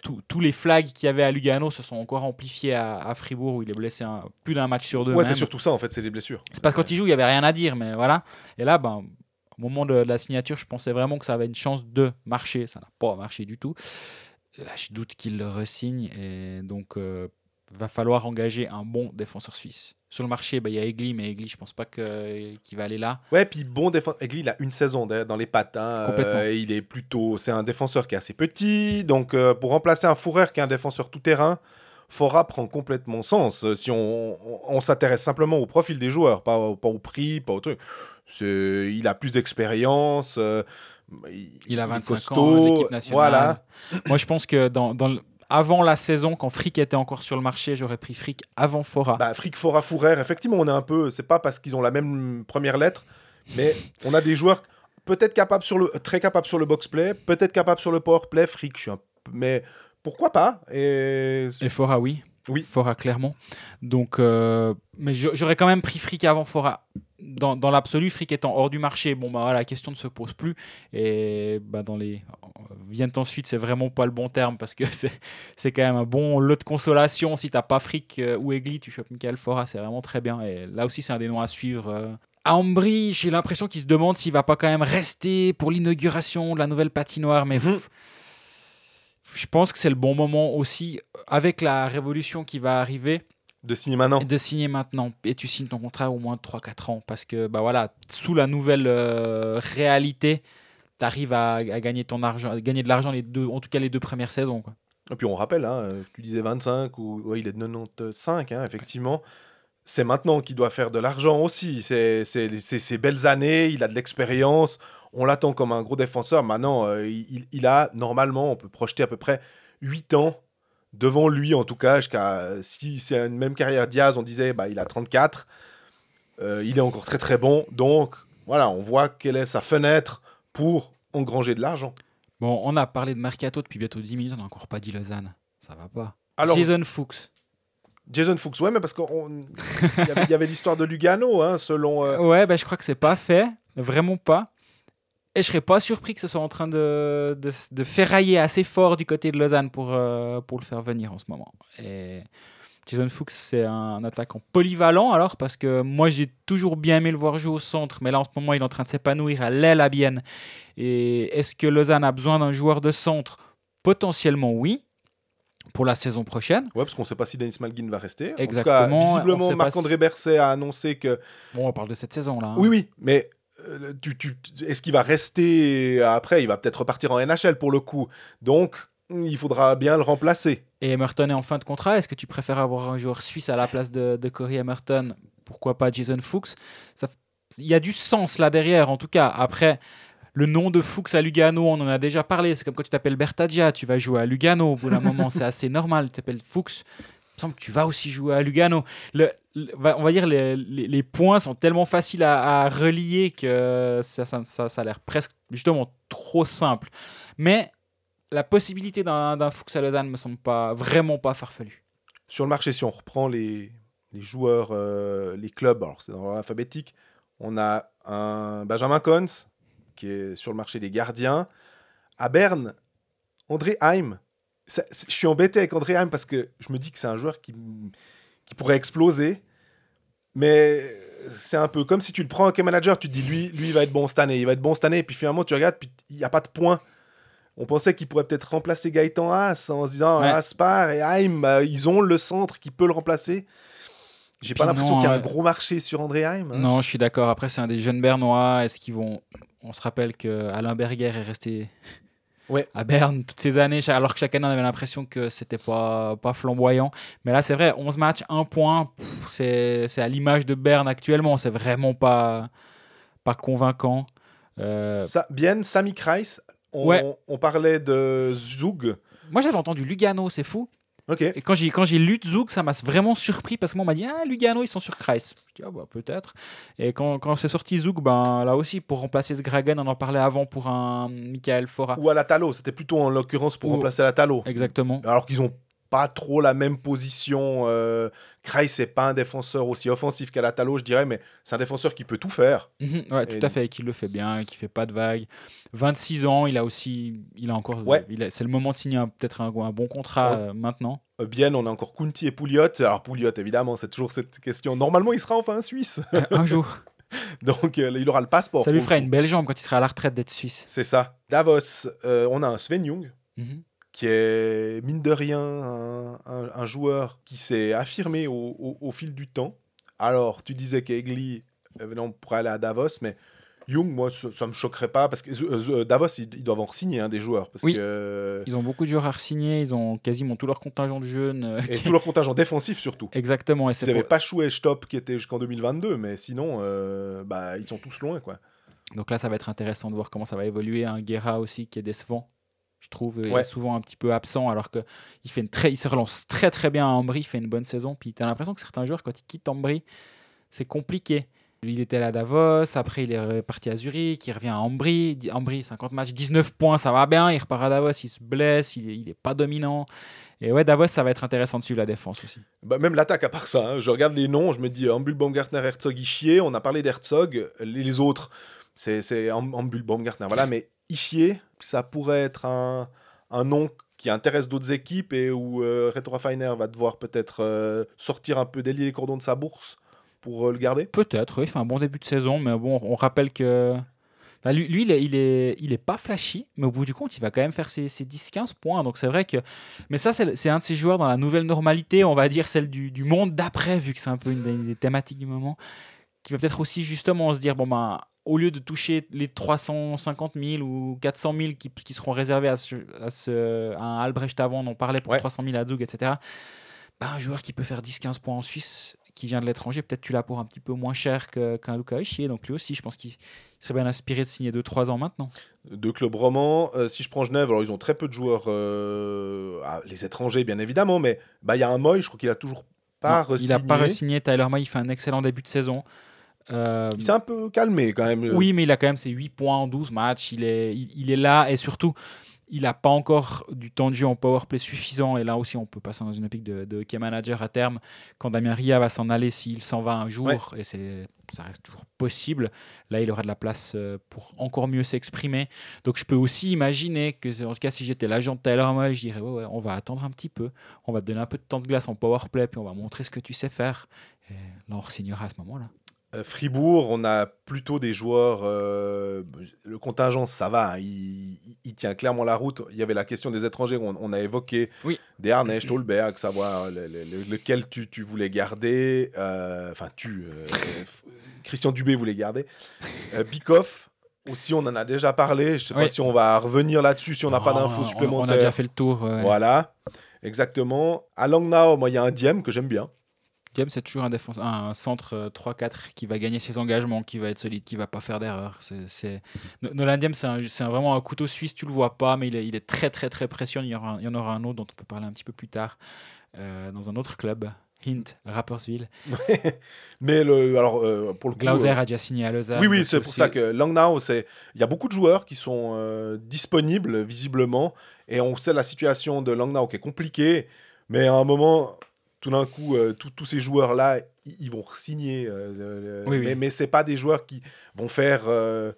Tous- tous les flags qu'il y avait à Lugano se sont encore amplifiés à, à Fribourg où il est blessé un- plus d'un match sur deux. Ouais, c'est surtout ça en fait, c'est des blessures. C'est parce que quand il joue, il n'y avait rien à dire, mais voilà. Et là, ben, au moment de, de la signature, je pensais vraiment que ça avait une chance de marcher. Ça n'a pas marché du tout. Là, je doute qu'il le resigne et donc euh, va falloir engager un bon défenseur suisse. Sur le marché, ben, il y a Egli, mais Egli, je pense pas que- qu'il va aller là. Ouais, puis bon défenseur. Egli, il a une saison dans les pattes. hein. Complètement. Euh, il est plutôt. C'est un défenseur qui est assez petit. Donc, euh, pour remplacer un Fourer qui est un défenseur tout-terrain, Fora prend complètement sens. Euh, Si on, on- on s'intéresse simplement au profil des joueurs, pas, au- pas au prix, pas au truc. Il a plus d'expérience. euh, Il a est 25 ans, costaud, l'équipe nationale. Voilà. Moi, je pense que dans, dans le- avant la saison, quand Frick était encore sur le marché, j'aurais pris Frick avant Fora. Bah, Frick, Fora, Fourer, effectivement, on est un peu. C'est pas parce qu'ils ont la même première lettre, mais on a des joueurs peut-être capables sur le, très capables sur le box play, peut-être capables sur le power play. Frick, je suis un peu- mais pourquoi pas? Et Et Fora, oui. Oui. Fora, clairement. Donc, euh, mais j'aurais quand même pris Frick avant Fora. Dans, dans l'absolu, Frick étant hors du marché, bon, bah, voilà, la question ne se pose plus. Et bah, dans les. Viennent ensuite, c'est vraiment pas le bon terme parce que c'est quand même un bon lot de consolation. Si t'as pas Frick euh, ou Egli, tu chopes Michael Fora, c'est vraiment très bien. Et là aussi, c'est un des noms à suivre. euh. À Ambry, j'ai l'impression qu'il se demande s'il va pas quand même rester pour l'inauguration de la nouvelle patinoire, mais Mhm. je pense que c'est le bon moment aussi, avec la révolution qui va arriver, de signer maintenant. de signer maintenant. Et tu signes ton contrat au moins de 3-4 ans. Parce que, bah voilà, sous la nouvelle euh, réalité, tu arrives à, à gagner, ton argent, à gagner de l'argent, les deux, en tout cas les deux premières saisons. Quoi. Et puis on rappelle, hein, tu disais 25 ou ouais, il est de 95, hein, effectivement. C'est maintenant qu'il doit faire de l'argent aussi. C'est ses belles années, il a de l'expérience. On l'attend comme un gros défenseur. Maintenant, euh, il, il a normalement, on peut projeter à peu près 8 ans devant lui, en tout cas. jusqu'à- Si c'est une même carrière Diaz, on disait bah, il a 34. Euh, il est encore très très bon. Donc voilà, on voit quelle est sa fenêtre pour engranger de l'argent. Bon, on a parlé de Mercato depuis bientôt 10 minutes, on n'a encore pas dit Lausanne. Ça va pas. Alors, Jason Fuchs. Jason Fuchs, ouais, mais parce qu'il y avait, il y avait l'histoire de Lugano, hein, selon. euh, Ouais, bah, je crois que c'est pas fait. Vraiment pas. Et je serais pas surpris que ce soit en train de, de, de ferrailler assez fort du côté de Lausanne pour, euh, pour le faire venir en ce moment. Et Jason Fuchs, c'est un attaquant polyvalent alors, parce que moi j'ai toujours bien aimé le voir jouer au centre, mais là en ce moment il est en train de s'épanouir à l'aile à Bienne. Et est-ce que Lausanne a besoin d'un joueur de centre? Potentiellement oui, pour la saison prochaine. Ouais, parce qu'on ne sait pas si Denis Malguin va rester. Exactement, En tout cas, visiblement, Marc-André si- Berset a annoncé que. Bon, on parle de cette saison là. hein. Oui, oui, mais tu, tu- est-ce qu'il va rester après? Il va peut-être repartir en NHL pour le coup. Donc, il faudra bien le remplacer. Et Emerton est en fin de contrat. Est-ce que tu préfères avoir un joueur suisse à la place de, de Corey Emerton? Pourquoi pas Jason Fuchs? Ça- il y a du sens là derrière, en tout cas. Après, le nom de Fuchs à Lugano, on en a déjà parlé. C'est comme quand tu t'appelles Bertagia, tu vas jouer à Lugano. Au bout d'un moment, c'est assez normal. Tu t'appelles Fuchs. Semble que tu vas aussi jouer à Lugano. On va dire les, les- points sont tellement faciles à, relier que ça, a l'air presque justement trop simple. Mais la possibilité d'un Fuchs à Lausanne me semble pas vraiment pas farfelue. Sur le marché, si on reprend les, joueurs, euh, les clubs, alors c'est dans l'ordre alphabétique, on a un Benjamin Cons qui est sur le marché des gardiens. À Berne, André Heim. Ça- je suis embêté avec André Heim parce que je me dis que c'est un joueur qui, pourrait exploser. Mais c'est un peu comme si tu le prends en manager, tu te dis lui, lui il va être bon cette année, il va être bon cette année, et puis finalement tu regardes, puis il n'y a pas de points. On pensait qu'il pourrait peut-être remplacer Gaëtan Haas en se disant Ouais. Haas part et Haim, euh, ils ont le centre qui peut le remplacer. J'ai pas l'impression qu'il y a un euh, gros marché sur André Haim. hein. Non, je suis d'accord. Après, c'est un des jeunes Bernois. Est-ce qu'ils vont. On se rappelle que Alain Berger est resté Ouais. à Berne toutes ces années, alors que chaque année, on avait l'impression que c'était pas, pas flamboyant. Mais là, c'est vrai, 11 matchs, 1 point. C'est à l'image de Berne actuellement. C'est vraiment pas, pas convaincant. Euh, Bien, Sami Kreis, on, Ouais. on parlait de Zug. moi, j'avais entendu Lugano, c'est fou. Et quand j'ai quand j'ai lu Zug, ça m'a vraiment surpris parce que moi on m'a dit ah Lugano ils sont sur Kreis. Je dis ah bah peut-être. Et quand, quand c'est sorti Zug, ben là aussi pour remplacer ce Gragen, on en parlait avant pour un Michael Fora. Ou à la Talo, c'était plutôt en l'occurrence pour Ou- remplacer la Talo. Exactement. Alors qu'ils ont pas trop la même position. Euh, Kreis, c'est pas un défenseur aussi offensif qu'à la Talo, je dirais, mais c'est un défenseur qui peut tout faire. Mhm, ouais, tout à fait, et qui le fait bien, qui fait pas de vagues. 26 ans, il a aussi, il a encore, Ouais. c'est le moment de signer un- peut-être un, un bon contrat Ouais. euh, maintenant. Euh, Bien, on a encore Kunti et Pouliot. Alors Pouliot, évidemment, c'est toujours cette question. Normalement, il sera enfin un Suisse. Euh, un jour, Donc, euh, il aura le passeport. ça lui fera une belle jambe quand il sera à la retraite d'être suisse. C'est ça. Davos, on a un Sven Jung. Mhm. Qui est mine de rien un, un- un joueur qui s'est affirmé au, au- au fil du temps. Alors, tu disais qu'Egli euh, non, pourrait aller à Davos, mais Jung, moi, ça, ne me choquerait pas parce que euh, Davos, ils, ils doivent en signer des joueurs parce Oui. que Ils ont beaucoup de joueurs à signer, ils ont quasiment tout leur contingent de jeunes. euh, et tout leur contingent défensif surtout. Exactement. Ils n'avaient pour- pas Chou et Stop qui étaient jusqu'en 2022, mais sinon, euh, bah, ils sont tous loin, quoi. Donc là, ça va être intéressant de voir comment ça va évoluer. Un Guerra aussi qui est décevant, je trouve, il Ouais. est souvent un petit peu absent alors que il fait une très, il se relance très très bien à Ambry, il fait une bonne saison. Puis tu as l'impression que certains joueurs, quand ils quittent Ambry, c'est compliqué. Lui, il était à Davos, après il est reparti à Zurich, il revient à Ambry, Ambry 50 matchs, 19 points, ça va bien, il repart à Davos, il se blesse, il est, il est pas dominant. Et ouais, Davos, ça va être intéressant de suivre la défense aussi. Bah, même l'attaque, à part ça, hein, je regarde les noms, je me dis Ambul, Baumgartner, Herzog, Ischier. On a parlé d'Herzog, les, les autres, c'est c'est Am- Ambul, Baumgartner, voilà. Mais Ischier, ça pourrait être un, un nom qui intéresse d'autres équipes et où euh, Reto Raffiner va devoir peut-être euh, sortir un peu, délier les cordons de sa bourse pour euh, le garder. Peut-être, il fait un bon début de saison, mais bon, on rappelle que. Lui, il, est, il, est, pas flashy, mais au bout du compte, il va quand même faire ses, ses 10-15 points. Donc c'est vrai que. Mais ça, c'est un de ces joueurs dans la nouvelle normalité, on va dire celle du, du monde d'après, vu que c'est un peu une des, une des thématiques du moment, qui va peut-être aussi justement se dire bon, ben, au lieu de toucher les 350 000 ou 400 000 qui, qui seront réservés à, ce, à, ce- à un Albrecht avant, on parlait pour Ouais. 300 000 à Zug, etc. Ben, un joueur qui peut faire 10-15 points en Suisse, qui vient de l'étranger, peut-être tu l'as pour un petit peu moins cher qu'un Luca Ischier. Donc lui aussi, je pense qu'il serait bien inspiré de signer 2-3 ans maintenant. Deux clubs romans. Euh, si je prends Genève, alors ils ont très peu de joueurs, euh, ah, les étrangers bien évidemment, mais bah, il y a un Moy, je crois qu'il a toujours pas Non, il n'a pas re-signé. Tyler Moy, il fait un excellent début de saison. Euh, Il s'est un peu calmé quand même. oui, mais il a quand même ses 8 points en 12 matchs. Il est, il, il est là et surtout, il n'a pas encore du temps de jeu en powerplay suffisant. Et là aussi, on peut passer dans une optique de, de key manager à terme. Quand Damien Ria va s'en aller, s'il s'en va un jour, Ouais. et c'est, ça reste toujours possible, là, il aura de la place euh, pour encore mieux s'exprimer. Donc, je peux aussi imaginer que, en tout cas, si j'étais l'agent de Tyler Moy, je dirais ouais, ouais, on va attendre un petit peu. On va te donner un peu de temps de glace en powerplay, puis on va montrer ce que tu sais faire. Et là, on re-signera à ce moment-là. Euh, Fribourg, on a plutôt des joueurs. euh, le contingent, ça va, hein, il, tient clairement la route. Il y avait la question des étrangers, on, on a évoqué Oui. des Arnesch, Stolberg, savoir le- le- le- lequel tu, tu voulais garder. euh, Enfin, tu. euh, Christian Dubé voulait garder. Bikoff, aussi, on en a déjà parlé. Je sais pas si on va revenir là-dessus, si on n'a pas d'infos supplémentaires. On a déjà fait le tour. ouais. Voilà, exactement. À Langnau, moi, il y a un Diem que j'aime bien. Game, c'est toujours un, défense, un centre euh, 3-4 qui va gagner ses engagements, qui va être solide, qui va pas faire d'erreur. C'est, c'est... No- Nolan c'est, vraiment un couteau suisse, tu le vois pas, mais il est, il est très très très précieux. Il y, aura, il y en aura un autre dont on peut parler un petit peu plus tard, euh, dans un autre club, Hint, Rapperswil. Mais le, alors, euh, pour le coup. Glauser euh, a déjà signé à Lausanne. oui, oui, c'est pour aussi- ça que Langnau, il y a beaucoup de joueurs qui sont euh, disponibles visiblement, et on sait la situation de Langnau qui est compliquée, mais à un moment, tout d'un coup, euh, tous ces joueurs-là, ils vont signer, euh, Oui, oui. mais, mais c'est pas des joueurs qui vont faire euh,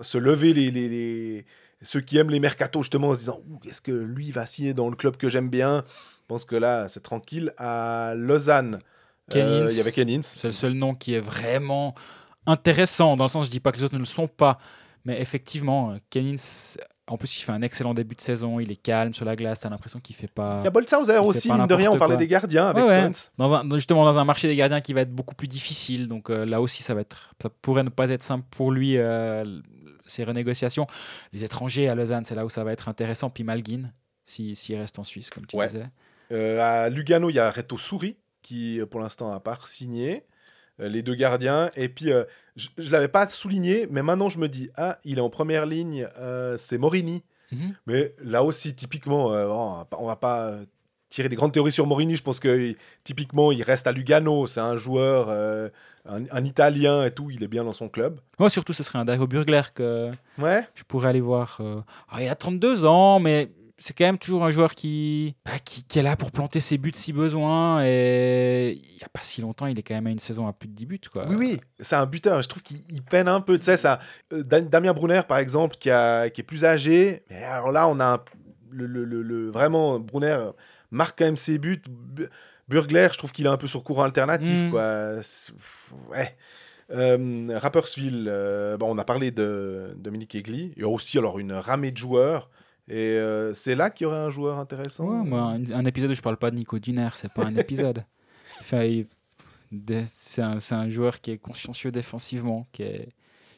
se lever les, les, les- ceux qui aiment les mercatos justement en se disant est-ce que lui va signer dans le club que j'aime bien? Je pense que là, c'est tranquille. À Lausanne, il y avait Ken Ince. C'est le seul nom qui est vraiment intéressant, dans le sens, je dis pas que les autres ne le sont pas, mais effectivement, Kenins, en plus, il fait un excellent début de saison, il est calme sur la glace, t'as l'impression qu'il fait pas. Il y a fait aussi, mine de rien, on parlait des gardiens avec Ouais. Dans un, justement, dans un marché des gardiens qui va être beaucoup plus difficile, donc euh, là aussi, ça, va être, ça pourrait ne pas être simple pour lui, euh, ces renégociations. Les étrangers à Lausanne, c'est là où ça va être intéressant, puis Malguin, s'il s'il reste en Suisse, comme tu Ouais. disais. Euh, à Lugano, il y a Reto Souri, qui euh, pour l'instant n'a pas signé. Euh, les deux gardiens. Et puis, euh, je ne l'avais pas souligné, mais maintenant je me dis, ah, il est en première ligne, euh, c'est Morini. Mhm. Mais là aussi, typiquement, on va pas- on va pas tirer des grandes théories sur Morini. Je pense que typiquement, il reste à Lugano. C'est un joueur, euh, un, un Italien et tout. Il est bien dans son club. Moi, surtout, ce serait un Dario Burgler que Ouais. je pourrais aller voir. euh, ah, il a 32 ans, mais c'est quand même toujours un joueur qui, bah, qui, qui est là pour planter ses buts si besoin. Et il n'y a pas si longtemps, il est quand même à une saison à plus de 10 buts. Quoi. Oui, oui, c'est un buteur. Je trouve qu'il il peine un peu. Tu sais, ça, euh, Da- Damien Brunner, par exemple, qui, a, qui est plus âgé. Mais alors là, on a un- le, le- le- vraiment Brunner marque quand même ses buts. Bu- Burgler, je trouve qu'il est un peu sur courant alternatif, Mm. quoi. Ouais. Euh, Rapperswil, euh, bon, on a parlé de Dominique Egli. Il y a aussi alors une ramée de joueurs. Et euh, c'est là qu'il y aurait un joueur intéressant? Ouais, un, un épisode où je parle pas de Nico Duner, c'est pas un épisode. Enfin, c'est un, joueur qui est consciencieux défensivement, qui est,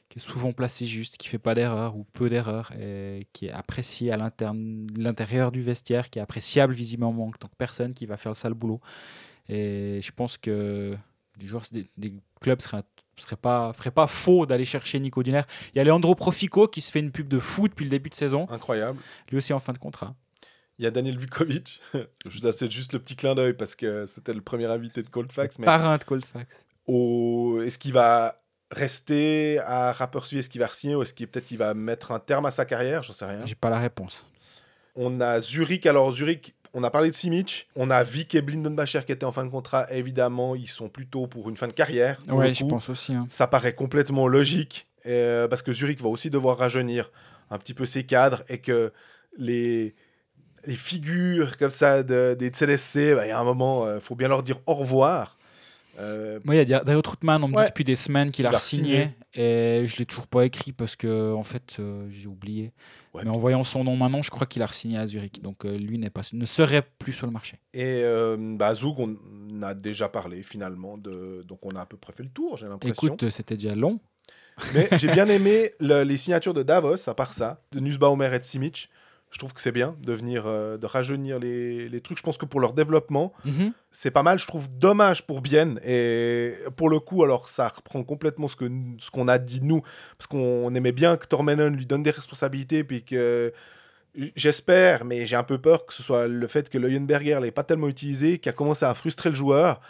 qui est souvent placé juste, qui fait pas d'erreurs ou peu d'erreurs, et qui est apprécié à l'intérieur du vestiaire, qui est appréciable visiblement en tant que personne qui va faire le sale boulot. Et je pense que des joueurs, des, des clubs seraient serait pas, ferait pas faux d'aller chercher Nico Duner. Il y a Leandro Profico qui se fait une pub de foot depuis le début de saison, Incroyable. lui aussi en fin de contrat. Il y a Daniel Vukovic. Je- Là, c'est juste le petit clin d'œil parce que c'était le premier invité de Coldfax. Mais Parrain de Coldfax. au... est-ce qu'il va rester à Rapperswil Est-ce qu'il va signer ou est-ce qu'il peut-être il va mettre un terme à sa carrière? J'en sais rien. J'ai pas la réponse. On a Zurich. Alors, Zurich, on a parlé de Simic. On a Vic et Blindenbacher qui étaient en fin de contrat. Évidemment, ils sont plutôt pour une fin de carrière. Ouais, le je pense aussi. hein. Ça paraît complètement logique euh, parce que Zurich va aussi devoir rajeunir un petit peu ses cadres et que les, les figures comme ça de, des CLSC, bah, il y a un moment, il faut bien leur dire au revoir. Euh, Moi, il y a Dar- Dario Troutman, on me Ouais. dit depuis des semaines qu'il a Il a signé et je l'ai toujours pas écrit parce que en fait euh, j'ai oublié. Ouais, Mais en voyant son nom maintenant, je crois qu'il a signé à Zurich, donc euh, lui n'est pas, ne serait plus sur le marché. et euh, bah, on a déjà parlé finalement, de, donc on a à peu près fait le tour, j'ai l'impression. Écoute, c'était déjà long. Mais j'ai bien aimé le- les signatures de Davos, à part ça, de Nussbaumer et de Simic. Je trouve que c'est bien de venir, euh, de rajeunir les, les trucs. Je pense que pour leur développement, Mhm. c'est pas mal. Je trouve dommage pour Bienne. Et pour le coup, alors ça reprend complètement ce que ce qu'on a dit nous, parce qu'on aimait bien que Tormenon lui donne des responsabilités, puis que j'espère, mais j'ai un peu peur que ce soit le fait que Leuenberger l'ait pas tellement utilisé, qui a commencé à frustrer le joueur.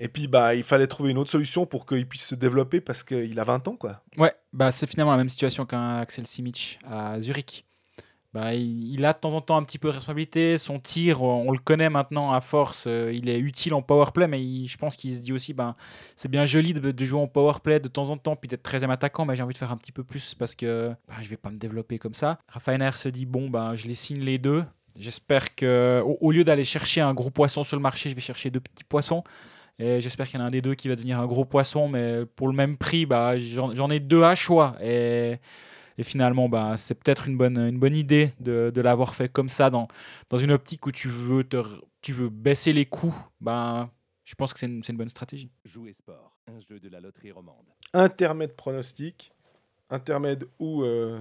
Et puis bah il fallait trouver une autre solution pour qu'il puisse se développer parce qu'il a 20 ans quoi. Ouais, bah c'est finalement la même situation qu'un Axel Simic à Zurich. Bah, il, a de temps en temps un petit peu de responsabilité. Son tir, on, le connaît maintenant à force. euh, il est utile en power play, mais je pense qu'il se dit aussi ben, c'est bien joli de, jouer en power play de temps en temps, puis d'être 13e attaquant, mais j'ai envie de faire un petit peu plus parce que bah, je vais pas me développer comme ça. Rafael se dit bon, ben, je les signe les deux. J'espère que au, lieu d'aller chercher un gros poisson sur le marché, je vais chercher deux petits poissons. Et j'espère qu'il y en a un des deux qui va devenir un gros poisson, mais pour le même prix, bah, j'en ai deux à choix. Et, et finalement, bah, c'est peut-être une bonne, une bonne idée de, de l'avoir fait comme ça, dans, dans une optique où tu veux, te, tu veux baisser les coûts. Bah, je pense que c'est une, c'est une bonne stratégie. Jouer sport, un jeu de la loterie romande. intermède pronostic, intermède où euh,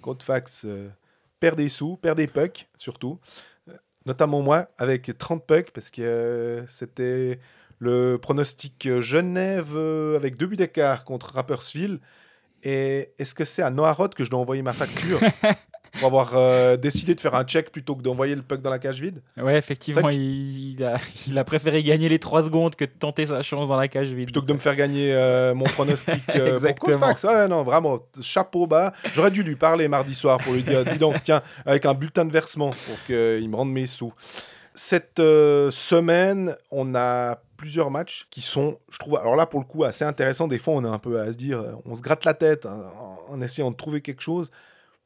Codefax euh, perd des sous, perd des pucks surtout, Euh, notamment moi avec 30 pucks parce que euh, c'était Le pronostic Genève euh, avec deux buts d'écart contre Rapperswil. Et est-ce que c'est à Noirot que je dois envoyer ma facture pour avoir euh, décidé de faire un check plutôt que d'envoyer le puck dans la cage vide? Ouais, effectivement, il, a, il a préféré gagner les 3 secondes que de tenter sa chance dans la cage vide. Plutôt que de me faire gagner euh, mon pronostic euh, pour. Ouais, non, vraiment, chapeau bas. J'aurais dû lui parler mardi soir pour lui dire, dis donc, tiens, avec un bulletin de versement pour qu'il me rende mes sous. Cette euh, semaine, on a plusieurs matchs qui sont, je trouve, alors là pour le coup, assez intéressants. Des fois, on est un peu à se dire, euh, on se gratte la tête hein, en, essayant de trouver quelque chose.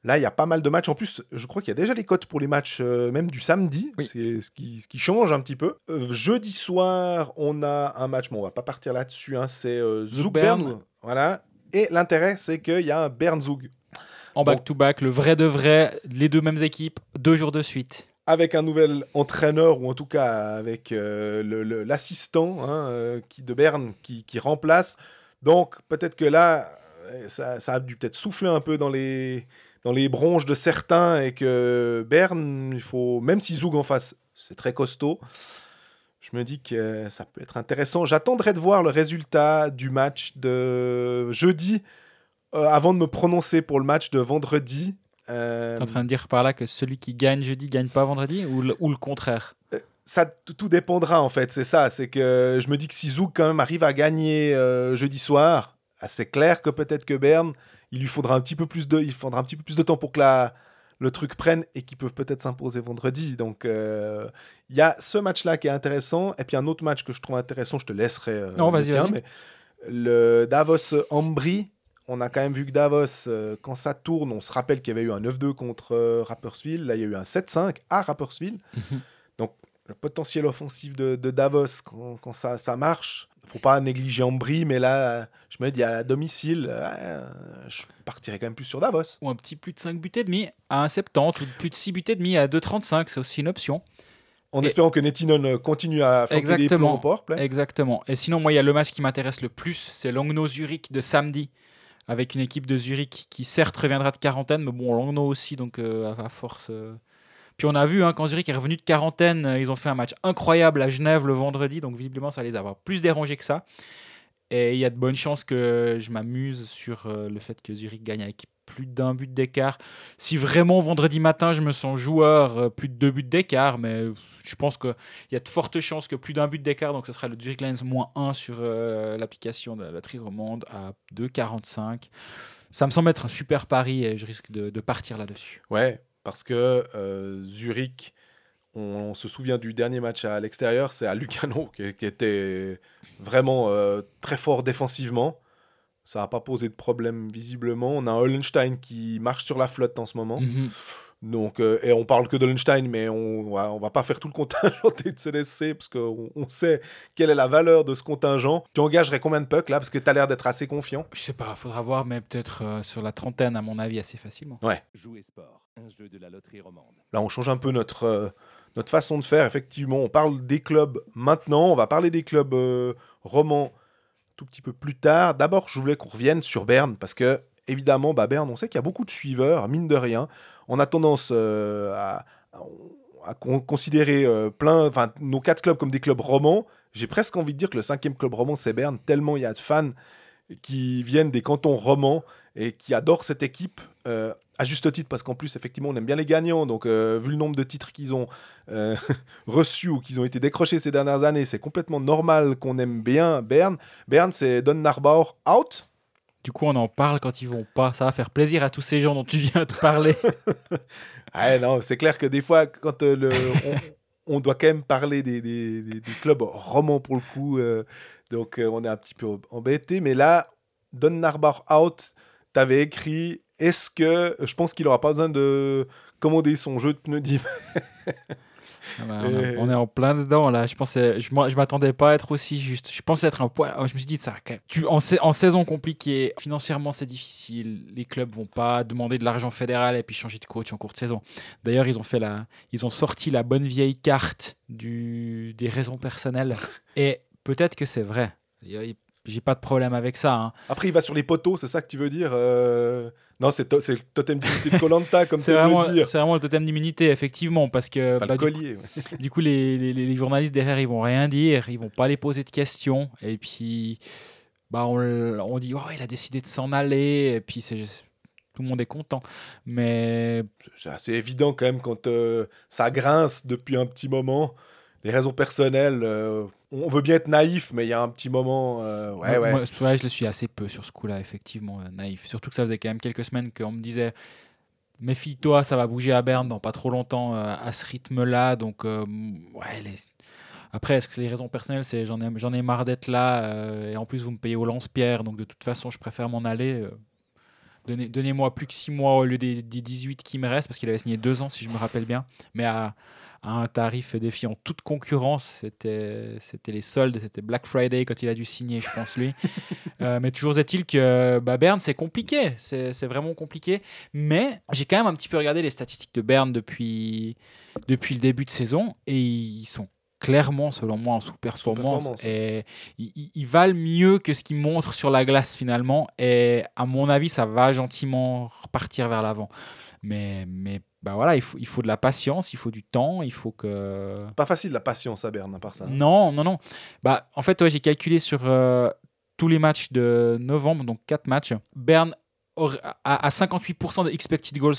Là, il y a pas mal de matchs. En plus, je crois qu'il y a déjà les cotes pour les matchs, euh, même du samedi, Oui. C'est ce qui, ce qui change un petit peu. Euh, jeudi soir, on a un match, mais on va pas partir là-dessus. hein, c'est euh, Bern. Bern. Voilà. Et l'intérêt, c'est qu'il y a un Bern Zoug En back-to-back, le vrai de vrai, les deux mêmes équipes, deux jours de suite. Avec un nouvel entraîneur, ou en tout cas avec euh, l'assistant hein, euh, de Berne qui, remplace. Donc peut-être que là, euh, ça, a dû peut-être souffler un peu dans les, dans les bronches de certains et que Berne, il faut, même si Zoug en face, c'est très costaud. Je me dis que ça peut être intéressant. J'attendrai de voir le résultat du match de jeudi avant de me prononcer pour le match de vendredi. Euh, T'es en train de dire par là que celui qui gagne jeudi gagne pas vendredi ou le, ou le contraire? Ça t- tout dépendra en fait, c'est ça. C'est que je me dis que si Zouk quand même arrive à gagner euh, jeudi soir, ah, c'est clair que peut-être que Berne, il lui faudra un petit peu plus de, il faudra un petit peu plus de temps pour que la, le truc prenne et qu'ils peuvent peut-être s'imposer vendredi. Donc euh, il y a ce match-là qui est intéressant et puis un autre match que je trouve intéressant, je te laisserai. euh, Non, vas-y, mais le Davos Ambry. On a quand même vu que Davos, euh, quand ça tourne, on se rappelle qu'il y avait eu un 9-2 contre euh, Rapperswil. Là, il y a eu un 7-5 à Rapperswil. Donc, le potentiel offensif de, de Davos, quand, quand ça, ça marche, faut pas négliger Ambry, mais là, je me dis à domicile, euh, je partirais quand même plus sur Davos. ou un petit plus de 5 buts et demi à 1,70 ou plus de 6 buts et demi à 2,35, c'est aussi une option. En Et- espérant que Nettinen euh, continue à faire des plombs au powerplay. Exactement. Et sinon, moi, il y a le match qui m'intéresse le plus, c'est Langnau Zurich de samedi, avec une équipe de Zurich qui certes reviendra de quarantaine, mais bon, Langnau aussi, donc euh, à, force. euh. Puis on a vu, hein, quand Zurich est revenu de quarantaine, euh, ils ont fait un match incroyable à Genève le vendredi, donc visiblement ça les a plus dérangés que ça. Et il y a de bonnes chances que je m'amuse sur le fait que Zurich gagne avec plus d'un but d'écart. Si vraiment vendredi matin je me sens joueur, euh, plus de deux buts d'écart, mais je pense qu'il y a de fortes chances que plus d'un but d'écart, donc ce sera le Zurich Lions moins 1 sur euh, l'application de la loterie romande à 2,45. Ça me semble être un super pari et je risque de, partir là-dessus. Ouais, parce que euh, Zurich, on, se souvient du dernier match à l'extérieur, c'est à Lucano, qui, était vraiment très fort défensivement. Ça n'a pas posé de problème visiblement. On a un Hollenstein qui marche sur la flotte en ce moment. Mhm. Donc, euh, et on parle que de Hollenstein, mais on va, on va pas faire tout le contingent des CDC parce qu'on on sait quelle est la valeur de ce contingent. Tu engagerais combien de pucks là? Parce que tu as l'air d'être assez confiant. Je sais pas, faudra voir, mais peut-être euh, sur la trentaine, à mon avis, assez facilement. Jouer sport, un jeu de la loterie romande. Là, on change un peu notre, euh, notre façon de faire. Effectivement, on parle des clubs maintenant. On va parler des clubs euh, romans tout petit peu plus tard. D'abord, je voulais qu'on revienne sur Berne parce que, évidemment, bah, Berne, on sait qu'il y a beaucoup de suiveurs, mine de rien. On a tendance euh, à, à con- considérer euh, plein, enfin, nos quatre clubs comme des clubs romans. J'ai presque envie de dire que le cinquième club roman, c'est Berne, tellement il y a de fans qui viennent des cantons romans et qui adorent cette équipe. euh, à juste titre, parce qu'en plus, effectivement, on aime bien les gagnants. Donc, euh, vu le nombre de titres qu'ils ont euh, reçus ou qu'ils ont été décrochés ces dernières années, c'est complètement normal qu'on aime bien Berne. Berne, c'est Don Narbauer out. Du coup, on en parle quand ils vont pas. Ça va faire plaisir à tous ces gens dont tu viens de parler. Ah non, c'est clair que des fois, quand euh, le, on, on doit quand même parler des, des- des- des clubs romans pour le coup, donc on est un petit peu embêté. Mais là, Don Narbauer out, t'avais écrit est-ce que je pense qu'il aura pas besoin de commander son jeu de pneus d'hiver? Ah bah, on, Et- est- on est en plein dedans là. Je pensais, je, je m'attendais pas à être aussi juste. Je pensais être un poil. Je me suis dit ça. quand même. Tu, en, en saison compliquée, financièrement c'est difficile. Les clubs vont pas demander de l'argent fédéral et puis changer de coach en cours de saison. D'ailleurs, ils ont fait la, ils ont sorti la bonne vieille carte du, des raisons personnelles. Et peut-être que c'est vrai. J'ai pas de problème avec ça. hein. Après, il va sur les poteaux, c'est ça que tu veux dire euh, Non, c'est to- le totem d'unité de Colanta, comme tu vraiment, le dire. c'est vraiment le totem d'immunité, effectivement, parce que Enfin, bah, le du, collier. ouais. du coup, les, les- les journalistes derrière, ils vont rien dire, ils vont pas les poser de questions, et puis bah, on, dit, oh, il a décidé de s'en aller, et puis c'est tout le monde est content. Mais C'est assez évident quand même quand euh, ça grince depuis un petit moment. Les raisons personnelles, euh, on veut bien être naïf, mais il y a un petit moment. euh, ouais, moi, ouais. moi, vrai, je le suis assez peu sur ce coup-là, effectivement, euh, naïf. Surtout que ça faisait quand même quelques semaines qu'on me disait. Méfie-toi, ça va bouger à Berne dans pas trop longtemps euh, à ce rythme-là. Donc, euh, ouais, les- après, est-ce que c'est les raisons personnelles C'est j'en ai, j'en ai marre d'être là euh, et en plus vous me payez au lance-pierre, donc de toute façon je préfère m'en aller. Donnez, donnez-moi plus que 6 mois au lieu des, des 18 qui me restent parce qu'il avait signé 2 ans si je me rappelle bien, mais à, à un tarif défiant toute concurrence. C'était, c'était les soldes, c'était Black Friday quand il a dû signer, je pense lui. Euh, mais toujours est-il que bah, Berne c'est compliqué, c'est, c'est vraiment compliqué. Mais j'ai quand même un petit peu regardé les statistiques de Berne depuis, depuis le début de saison et ils sont clairement, selon moi, en sous-performance. Et ils, ils- valent mieux que ce qu'ils montrent sur la glace finalement. Et à mon avis, ça va gentiment repartir vers l'avant. Mais, mais bah voilà, il faut, il faut de la patience, il faut du temps, il faut que. Pas facile la patience à Berne, à part ça. hein. Non, non, non. Bah, en fait, ouais, j'ai calculé sur euh, tous les matchs de novembre, donc 4 matchs. Berne a, a 58% de expected goals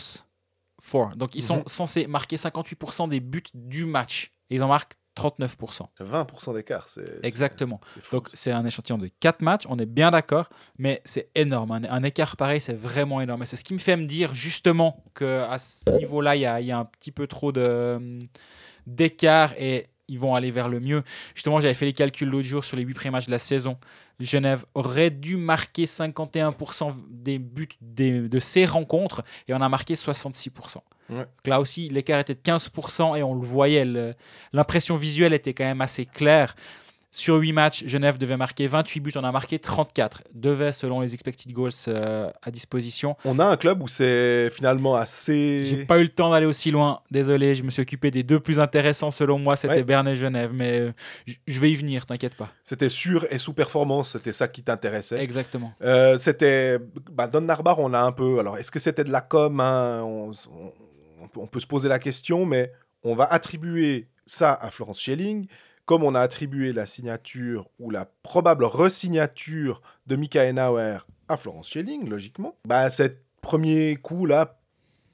for. Donc, ils sont Mhm. censés marquer 58% des buts du match. Et ils en marquent 39%. 20% d'écart, c'est. Exactement. Donc, c'est un échantillon de 4 matchs, on est bien d'accord, mais c'est énorme. Un, un écart pareil, c'est vraiment énorme. Et c'est ce qui me fait me dire justement qu'à ce niveau-là, il y a, il y a un petit peu trop de, d'écart et ils vont aller vers le mieux. Justement, j'avais fait les calculs l'autre jour sur les 8 premiers matchs de la saison. Genève aurait dû marquer 51% des buts des- de ces rencontres et on a marqué 66%. Ouais. Donc là aussi, l'écart était de 15% et on le voyait. L'impression visuelle était quand même assez claire. Sur 8 matchs, Genève devait marquer 28 buts, on a marqué 34. Devait, selon les expected goals euh, à disposition. On a un club où c'est finalement assez. J'ai pas eu le temps d'aller aussi loin, désolé, je me suis occupé des deux plus intéressants selon moi, c'était Ouais. Berne et Genève, mais euh, je vais y venir, t'inquiète pas. C'était sûr et sous performance, c'était ça qui t'intéressait. Exactement. Euh, c'était bah, Don Narbar, on l'a un peu. Alors, est-ce que c'était de la com hein on, on- on peut- se poser la question, mais on va attribuer ça à Florence Schelling, comme on a attribué la signature ou la probable resignature de Mika Nauer à Florence Schelling, logiquement. Bah, cet premier coup là,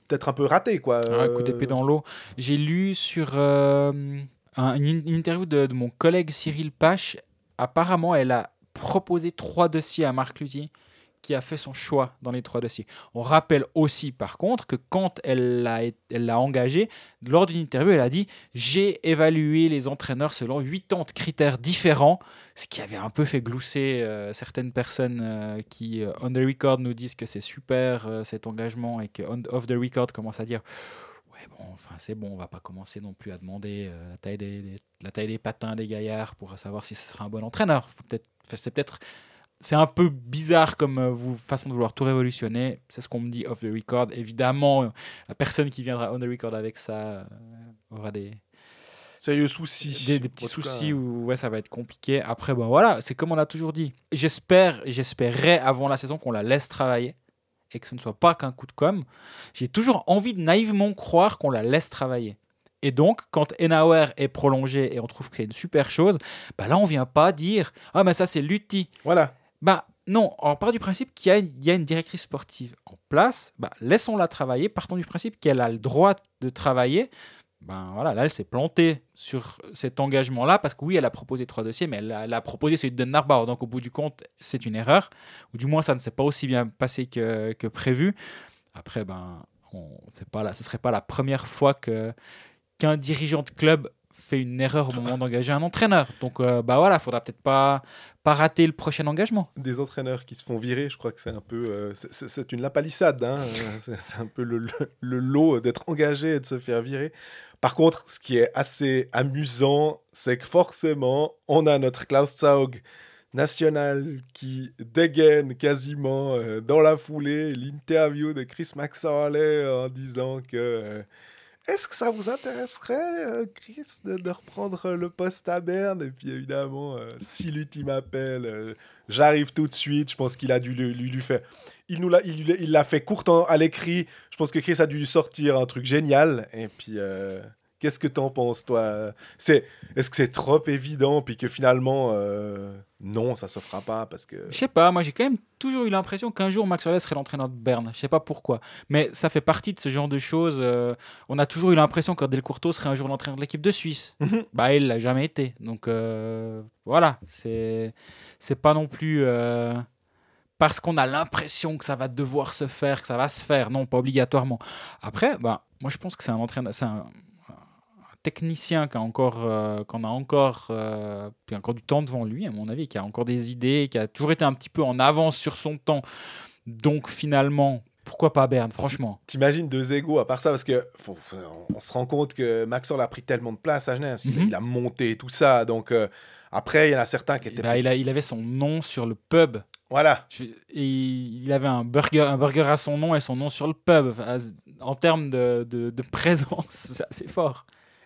peut-être un peu raté, quoi. Ah, coup d'épée dans l'eau. J'ai lu sur euh, un- une, interview de, de mon collègue Cyril Pache. Apparemment, elle a proposé trois dossiers à Marc Luthier qui a fait son choix dans les trois dossiers. On rappelle aussi, par contre, que quand elle l'a elle engagé, lors d'une interview, elle a dit J'ai évalué les entraîneurs selon 80 critères différents, ce qui avait un peu fait glousser euh, certaines personnes euh, qui, euh, on the record, nous disent que c'est super cet engagement et que on- off the record commence à dire Ouais, bon, enfin, c'est bon, on va pas commencer non plus à demander la, taille des, patins des gaillards pour savoir si ce sera un bon entraîneur. C'est peut-être, c'est un peu bizarre comme euh, vous, façon de vouloir tout révolutionner. C'est ce qu'on me dit off the record. Évidemment, euh, la personne qui viendra on the record avec ça euh, aura des, Sérieux souci. des, des petits cas, soucis où ouais, ça va être compliqué. Après, bon, voilà, c'est comme on l'a toujours dit. J'espère, j'espérais avant la saison qu'on la laisse travailler et que ce ne soit pas qu'un coup de com'. J'ai toujours envie de naïvement croire qu'on la laisse travailler. Et donc, quand Enauer est prolongé et on trouve que c'est une super chose, bah là, on vient pas dire Ah, mais ça, c'est Lutti. Voilà. Bah non, on part du principe qu'il y a, une directrice sportive en place, bah, laissons-la travailler, partons du principe qu'elle a le droit de travailler. Ben voilà, là elle s'est plantée sur cet engagement-là parce que oui, elle a proposé trois dossiers, mais elle a, proposé celui de Narbauer. Donc au bout du compte, c'est une erreur, ou du moins ça ne s'est pas aussi bien passé que, prévu. Après, ben, ce serait pas la première fois qu'un dirigeant de club fait une erreur au moment d'engager un entraîneur. Donc euh, bah voilà, faudra peut-être pas pas rater le prochain engagement. Des entraîneurs qui se font virer, je crois que c'est un peu. euh, c'est- une lapalissade. Hein, euh, c'est c'est un peu le, le- le lot d'être engagé et de se faire virer. Par contre, ce qui est assez amusant, c'est que forcément, on a notre Klaus Zaug national qui dégaine quasiment euh, dans la foulée l'interview de Chris Maxwell en disant que. Euh, est-ce que ça vous intéresserait, euh, Chris, de, reprendre le poste à Berne? Et puis évidemment, euh, si Lutti m'appelle, euh, j'arrive tout de suite. Je pense qu'il a dû lui, lui, faire. Il nous l'a, il, il l'a fait court à l'écrit. Je pense que Chris a dû lui sortir un truc génial. Et puis, euh, qu'est-ce que t'en penses, toi? C'est, est-ce que c'est trop évident, puis que finalement, euh, non, ça se fera pas parce que. Je sais pas, moi j'ai quand même toujours eu l'impression qu'un jour Max Orlais serait l'entraîneur de Berne. Je sais pas pourquoi. Mais ça fait partie de ce genre de choses. euh, on a toujours eu l'impression que Del Courto serait un jour l'entraîneur de l'équipe de Suisse. Mhm. bah il l'a jamais été. Donc euh, voilà, c'est c'est pas non plus euh, parce qu'on a l'impression que ça va devoir se faire, que ça va se faire. Non, pas obligatoirement. Après, bah moi je pense que c'est un entraîneur, c'est un technicien qui a encore, euh, qu'on a encore, euh, qui a encore du temps devant lui, à mon avis, qui a encore des idées, qui a toujours été un petit peu en avance sur son temps. Donc finalement, pourquoi pas Berne, franchement? T'imagines deux égaux à part ça parce que faut- faut- on se rend compte que Maxwell a pris tellement de place à Genève. Il, Mhm. il a monté tout ça. Donc euh, après, il y en a certains qui étaient. Bah, il, a- il avait son nom sur le pub. Voilà. Je- et il avait un burger, un burger à son nom et son nom sur le pub. Enfin, En termes de, de- de présence, c'est assez fort.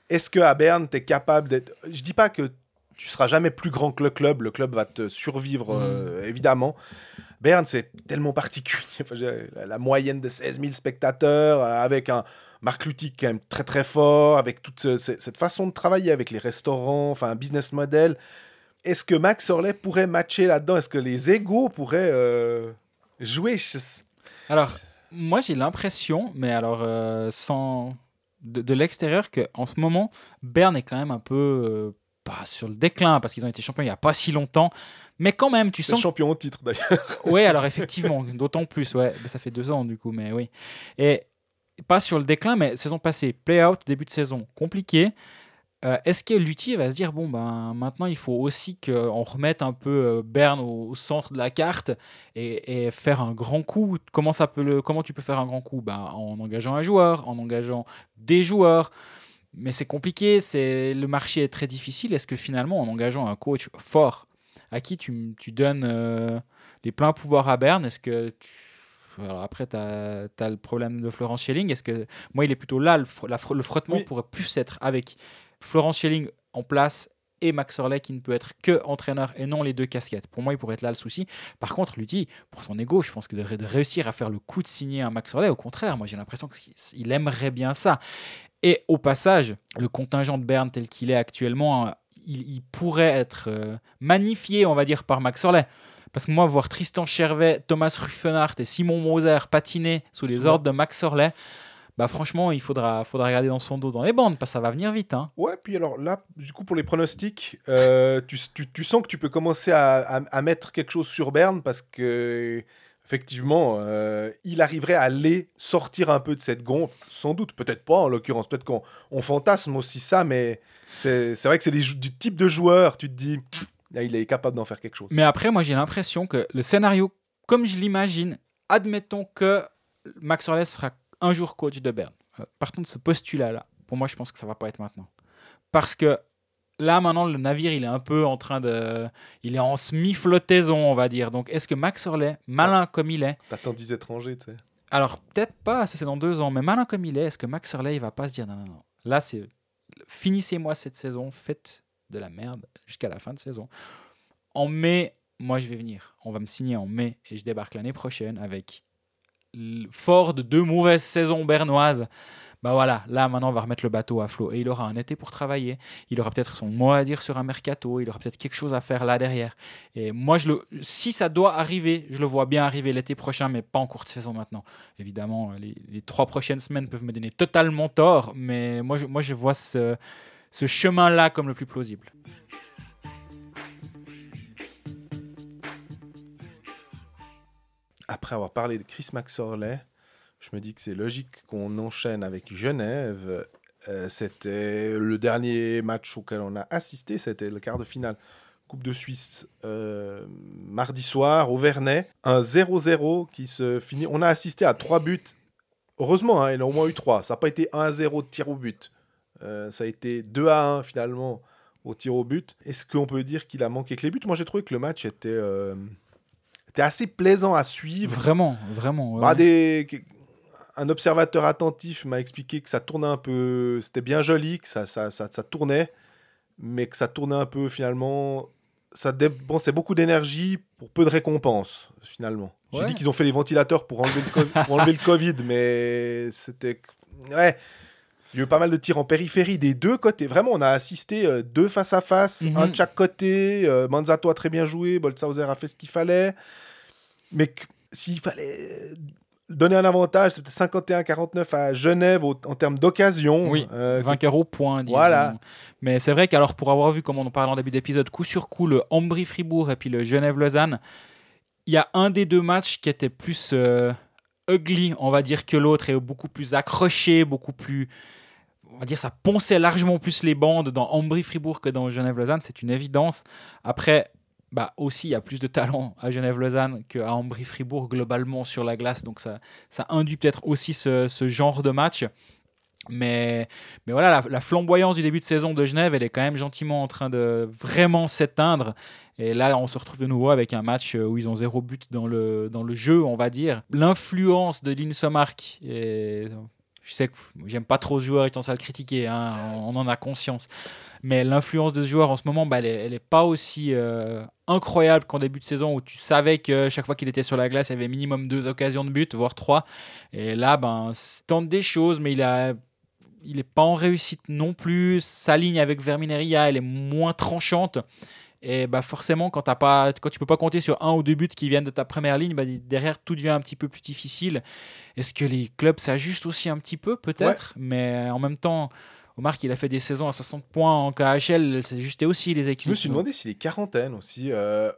Est-ce que à Berne, tu es capable d'être. Je dis pas que tu seras jamais plus grand que le club. Le club va te survivre, Mhm. euh, évidemment. Berne, c'est tellement particulier. Enfin, la, moyenne de 16 000 spectateurs, euh, avec un Marc Lutti quand même très très fort, avec toute ce- ce- cette façon de travailler avec les restaurants, enfin un business model. Est-ce que Max Orlais pourrait matcher là-dedans? Est-ce que les égaux pourraient euh, jouer? Alors, moi j'ai l'impression, mais alors euh, sans de, de l'extérieur, que en ce moment, Berne est quand même un peu euh, pas sur le déclin parce qu'ils ont été champions il y a pas si longtemps, mais quand même, tu sens champion au titre d'ailleurs. Oui, alors effectivement, d'autant plus, ouais. Mais Ça fait deux ans du coup, mais oui. Et pas sur le déclin, mais saison passée, play-out, début de saison, compliqué. Euh, Est-ce que Lutti va se dire, bon, ben maintenant il faut aussi qu'on remette un peu euh, Berne au, au centre de la carte et, et faire un grand coup? Comment, ça peut le, comment tu peux faire un grand coup? Ben, En engageant un joueur, en engageant des joueurs. Mais c'est compliqué, c'est le marché est très difficile. Est-ce que finalement, en engageant un coach fort, à qui tu, tu donnes euh, les pleins pouvoirs à Berne, est-ce que tu- alors après, tu as, le problème de Florence Schelling. Est-ce que moi, il est plutôt là, le, fr- la fr- le frottement Oui. pourrait plus être avec Florence Schelling en place et Max Orley qui ne peut être que entraîneur et non les deux casquettes. Pour moi, il pourrait être là le souci. Par contre, Lutti, pour son ego, je pense qu'il devrait de réussir à faire le coup de signer un Max Orley. Au contraire, moi, j'ai l'impression qu'il aimerait bien ça. Et au passage, le contingent de Berne tel qu'il est actuellement, euh, il, il pourrait être euh, magnifié, on va dire, par Max Orley. Parce que moi, voir Tristan Chervet, Thomas Ruffenhardt et Simon Moser patiner sous les ordres de Max Orley, bah franchement, il faudra, faudra regarder dans son dos, dans les bandes, parce que ça va venir vite. Hein. Ouais, puis alors là, du coup, pour les pronostics, euh, tu, tu- tu sens que tu peux commencer à, à- à mettre quelque chose sur Berne parce que, effectivement, euh, il arriverait à les sortir un peu de cette gonfle. Sans doute, peut-être pas en l'occurrence. Peut-être qu'on on fantasme aussi ça, mais c'est c'est vrai que c'est du type de joueur, tu te dis, là, il est capable d'en faire quelque chose. Mais après, moi, j'ai l'impression que le scénario, comme je l'imagine, admettons que Max Orley sera un jour coach de Berne. Euh, Partons de ce postulat-là. Pour moi, je pense que ça va pas être maintenant. Parce que là, maintenant, le navire, il est un peu en train de... Il est en semi-flottaison, on va dire. Donc, est-ce que Max Orley, malin comme il est, T'attends 10 étrangers, tu sais. alors peut-être pas, ça c'est dans deux ans, mais malin comme il est, est-ce que Max Orley, il va pas se dire, non, non, non, là, c'est... Finissez-moi cette saison, faites de la merde jusqu'à la fin de saison. En mai, moi, je vais venir. On va me signer en mai et je débarque l'année prochaine avec fort de deux mauvaises saisons bernoises. Bah voilà, là maintenant on va remettre le bateau à flot et il aura un été pour travailler. Il aura peut-être son mot à dire sur un mercato. Il aura peut-être quelque chose à faire là derrière. Et moi, je le, si ça doit arriver, je le vois bien arriver l'été prochain, mais pas en courte saison maintenant. Évidemment, les, trois prochaines semaines peuvent me donner totalement tort, mais moi, je, moi, je vois ce chemin-là comme le plus plausible. Après avoir parlé de Chris Maxorley, je me dis que c'est logique qu'on enchaîne avec Genève. Euh, c'était le dernier match auquel on a assisté, c'était le quart de finale Coupe de Suisse euh, mardi soir au Vernet. Un 0-0 qui se finit. On a assisté à trois buts. Heureusement, hein, il a au moins eu trois. Ça n'a pas été 1-0 de tir au but. Euh, ça a été 2-1 finalement au tir au but. Est-ce qu'on peut dire qu'il a manqué que les buts? Moi j'ai trouvé que le match était, était assez plaisant à suivre. Vraiment, vraiment. ouais, Bah, ouais. des... Un observateur attentif m'a expliqué que ça tournait un peu. C'était bien joli, que ça, ça, ça, ça tournait, mais que ça tournait un peu finalement ça dépensait beaucoup d'énergie pour peu de récompenses, finalement. J'ai dit qu'ils ont fait les ventilateurs pour enlever le, co- pour enlever le Covid, mais c'était. Ouais. Il y a eu pas mal de tirs en périphérie des deux côtés. Vraiment, on a assisté euh, deux face à face, Mhm. un de chaque côté. Euh, Manzato a très bien joué, Boltzhauser a fait ce qu'il fallait. Mais s'il fallait donner un avantage, c'était 51-49 à Genève au- en termes d'occasion. Oui, Euh, vainqueur au point. disons. Voilà. Mais c'est vrai qu'alors, pour avoir vu, comme on en parlait en début d'épisode, coup sur coup, le Ambry-Fribourg et puis le Genève-Lausanne, il y a un des deux matchs qui était plus euh, ugly, on va dire, que l'autre, et beaucoup plus accroché, beaucoup plus. On va dire, ça ponçait largement plus les bandes dans Ambry-Fribourg que dans Genève-Lausanne, c'est une évidence. Après, bah aussi, il y a plus de talent à Genève-Lausanne qu'à Ambry-Fribourg globalement sur la glace, donc ça, ça induit peut-être aussi ce, ce genre de match. Mais, mais voilà, la, la flamboyance du début de saison de Genève, elle est quand même gentiment en train de vraiment s'éteindre. Et là, on se retrouve de nouveau avec un match euh, où ils ont zéro but dans le, dans le jeu, on va dire. L'influence de et je sais que j'aime pas trop ce joueur et tendance à le critiquer, hein, on en a conscience. Mais l'influence de ce joueur en ce moment, bah, elle, est, elle est pas aussi euh, incroyable qu'en début de saison où tu savais que chaque fois qu'il était sur la glace, il y avait minimum deux occasions de but, voire trois. Et là, ben, tente des choses, mais il a il n'est pas en réussite non plus. Sa ligne avec Vermineria, elle est moins tranchante. Et bah forcément, quand, t'as pas, quand tu peux pas compter sur un ou deux buts qui viennent de ta première ligne, bah derrière, tout devient un petit peu plus difficile. Est-ce que les clubs s'ajustent aussi un petit peu Peut-être? Mais en même temps, Omar, il a fait des saisons à 60 points en KHL, s'ajustaient aussi les équipes. Je me suis demandé si les quarantaines aussi. euh,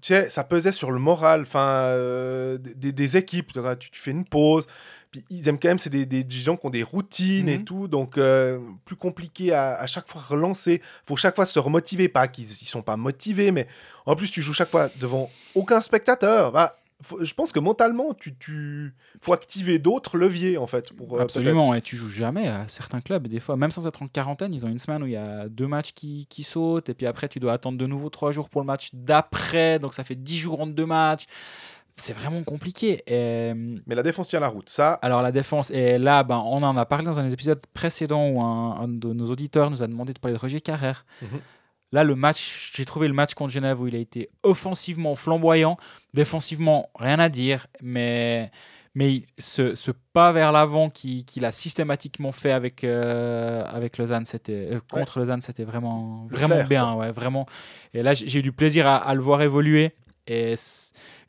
tu sais, ça pesait sur le moral enfin, euh, des, des équipes. Tu fais une pause. Puis ils aiment quand même, c'est des, des- des gens qui ont des routines et Mhm. tout. Donc, euh, plus compliqué à, à chaque fois relancer. faut chaque fois se remotiver. Pas qu'ils ils sont pas motivés, mais en plus, tu joues chaque fois devant aucun spectateur. Bah, faut- je pense que mentalement, tu, tu faut activer d'autres leviers, en fait. Pour, euh, Absolument, et tu joues jamais à certains clubs. Des fois, même sans être en quarantaine, ils ont une semaine où il y a deux matchs qui, qui sautent, et puis après, tu dois attendre de nouveau trois jours pour le match d'après, donc ça fait dix jours entre deux matchs. C'est vraiment compliqué. Et. Mais la défense tient la route. Ça, alors la défense, et là, ben, on en a parlé dans un des épisodes précédents où un, un de nos auditeurs nous a demandé de parler de Roger Carrère. Mhm. Là, le match, j'ai trouvé le match contre Genève où il a été offensivement flamboyant, défensivement rien à dire, mais, mais ce, ce pas vers l'avant qui- qu'il a systématiquement fait avec, euh, avec Lausanne, c'était euh, contre Lausanne, c'était vraiment, vraiment flair, bien, ouais, vraiment. Et là, j'ai j'ai eu du plaisir à, à le voir évoluer. Et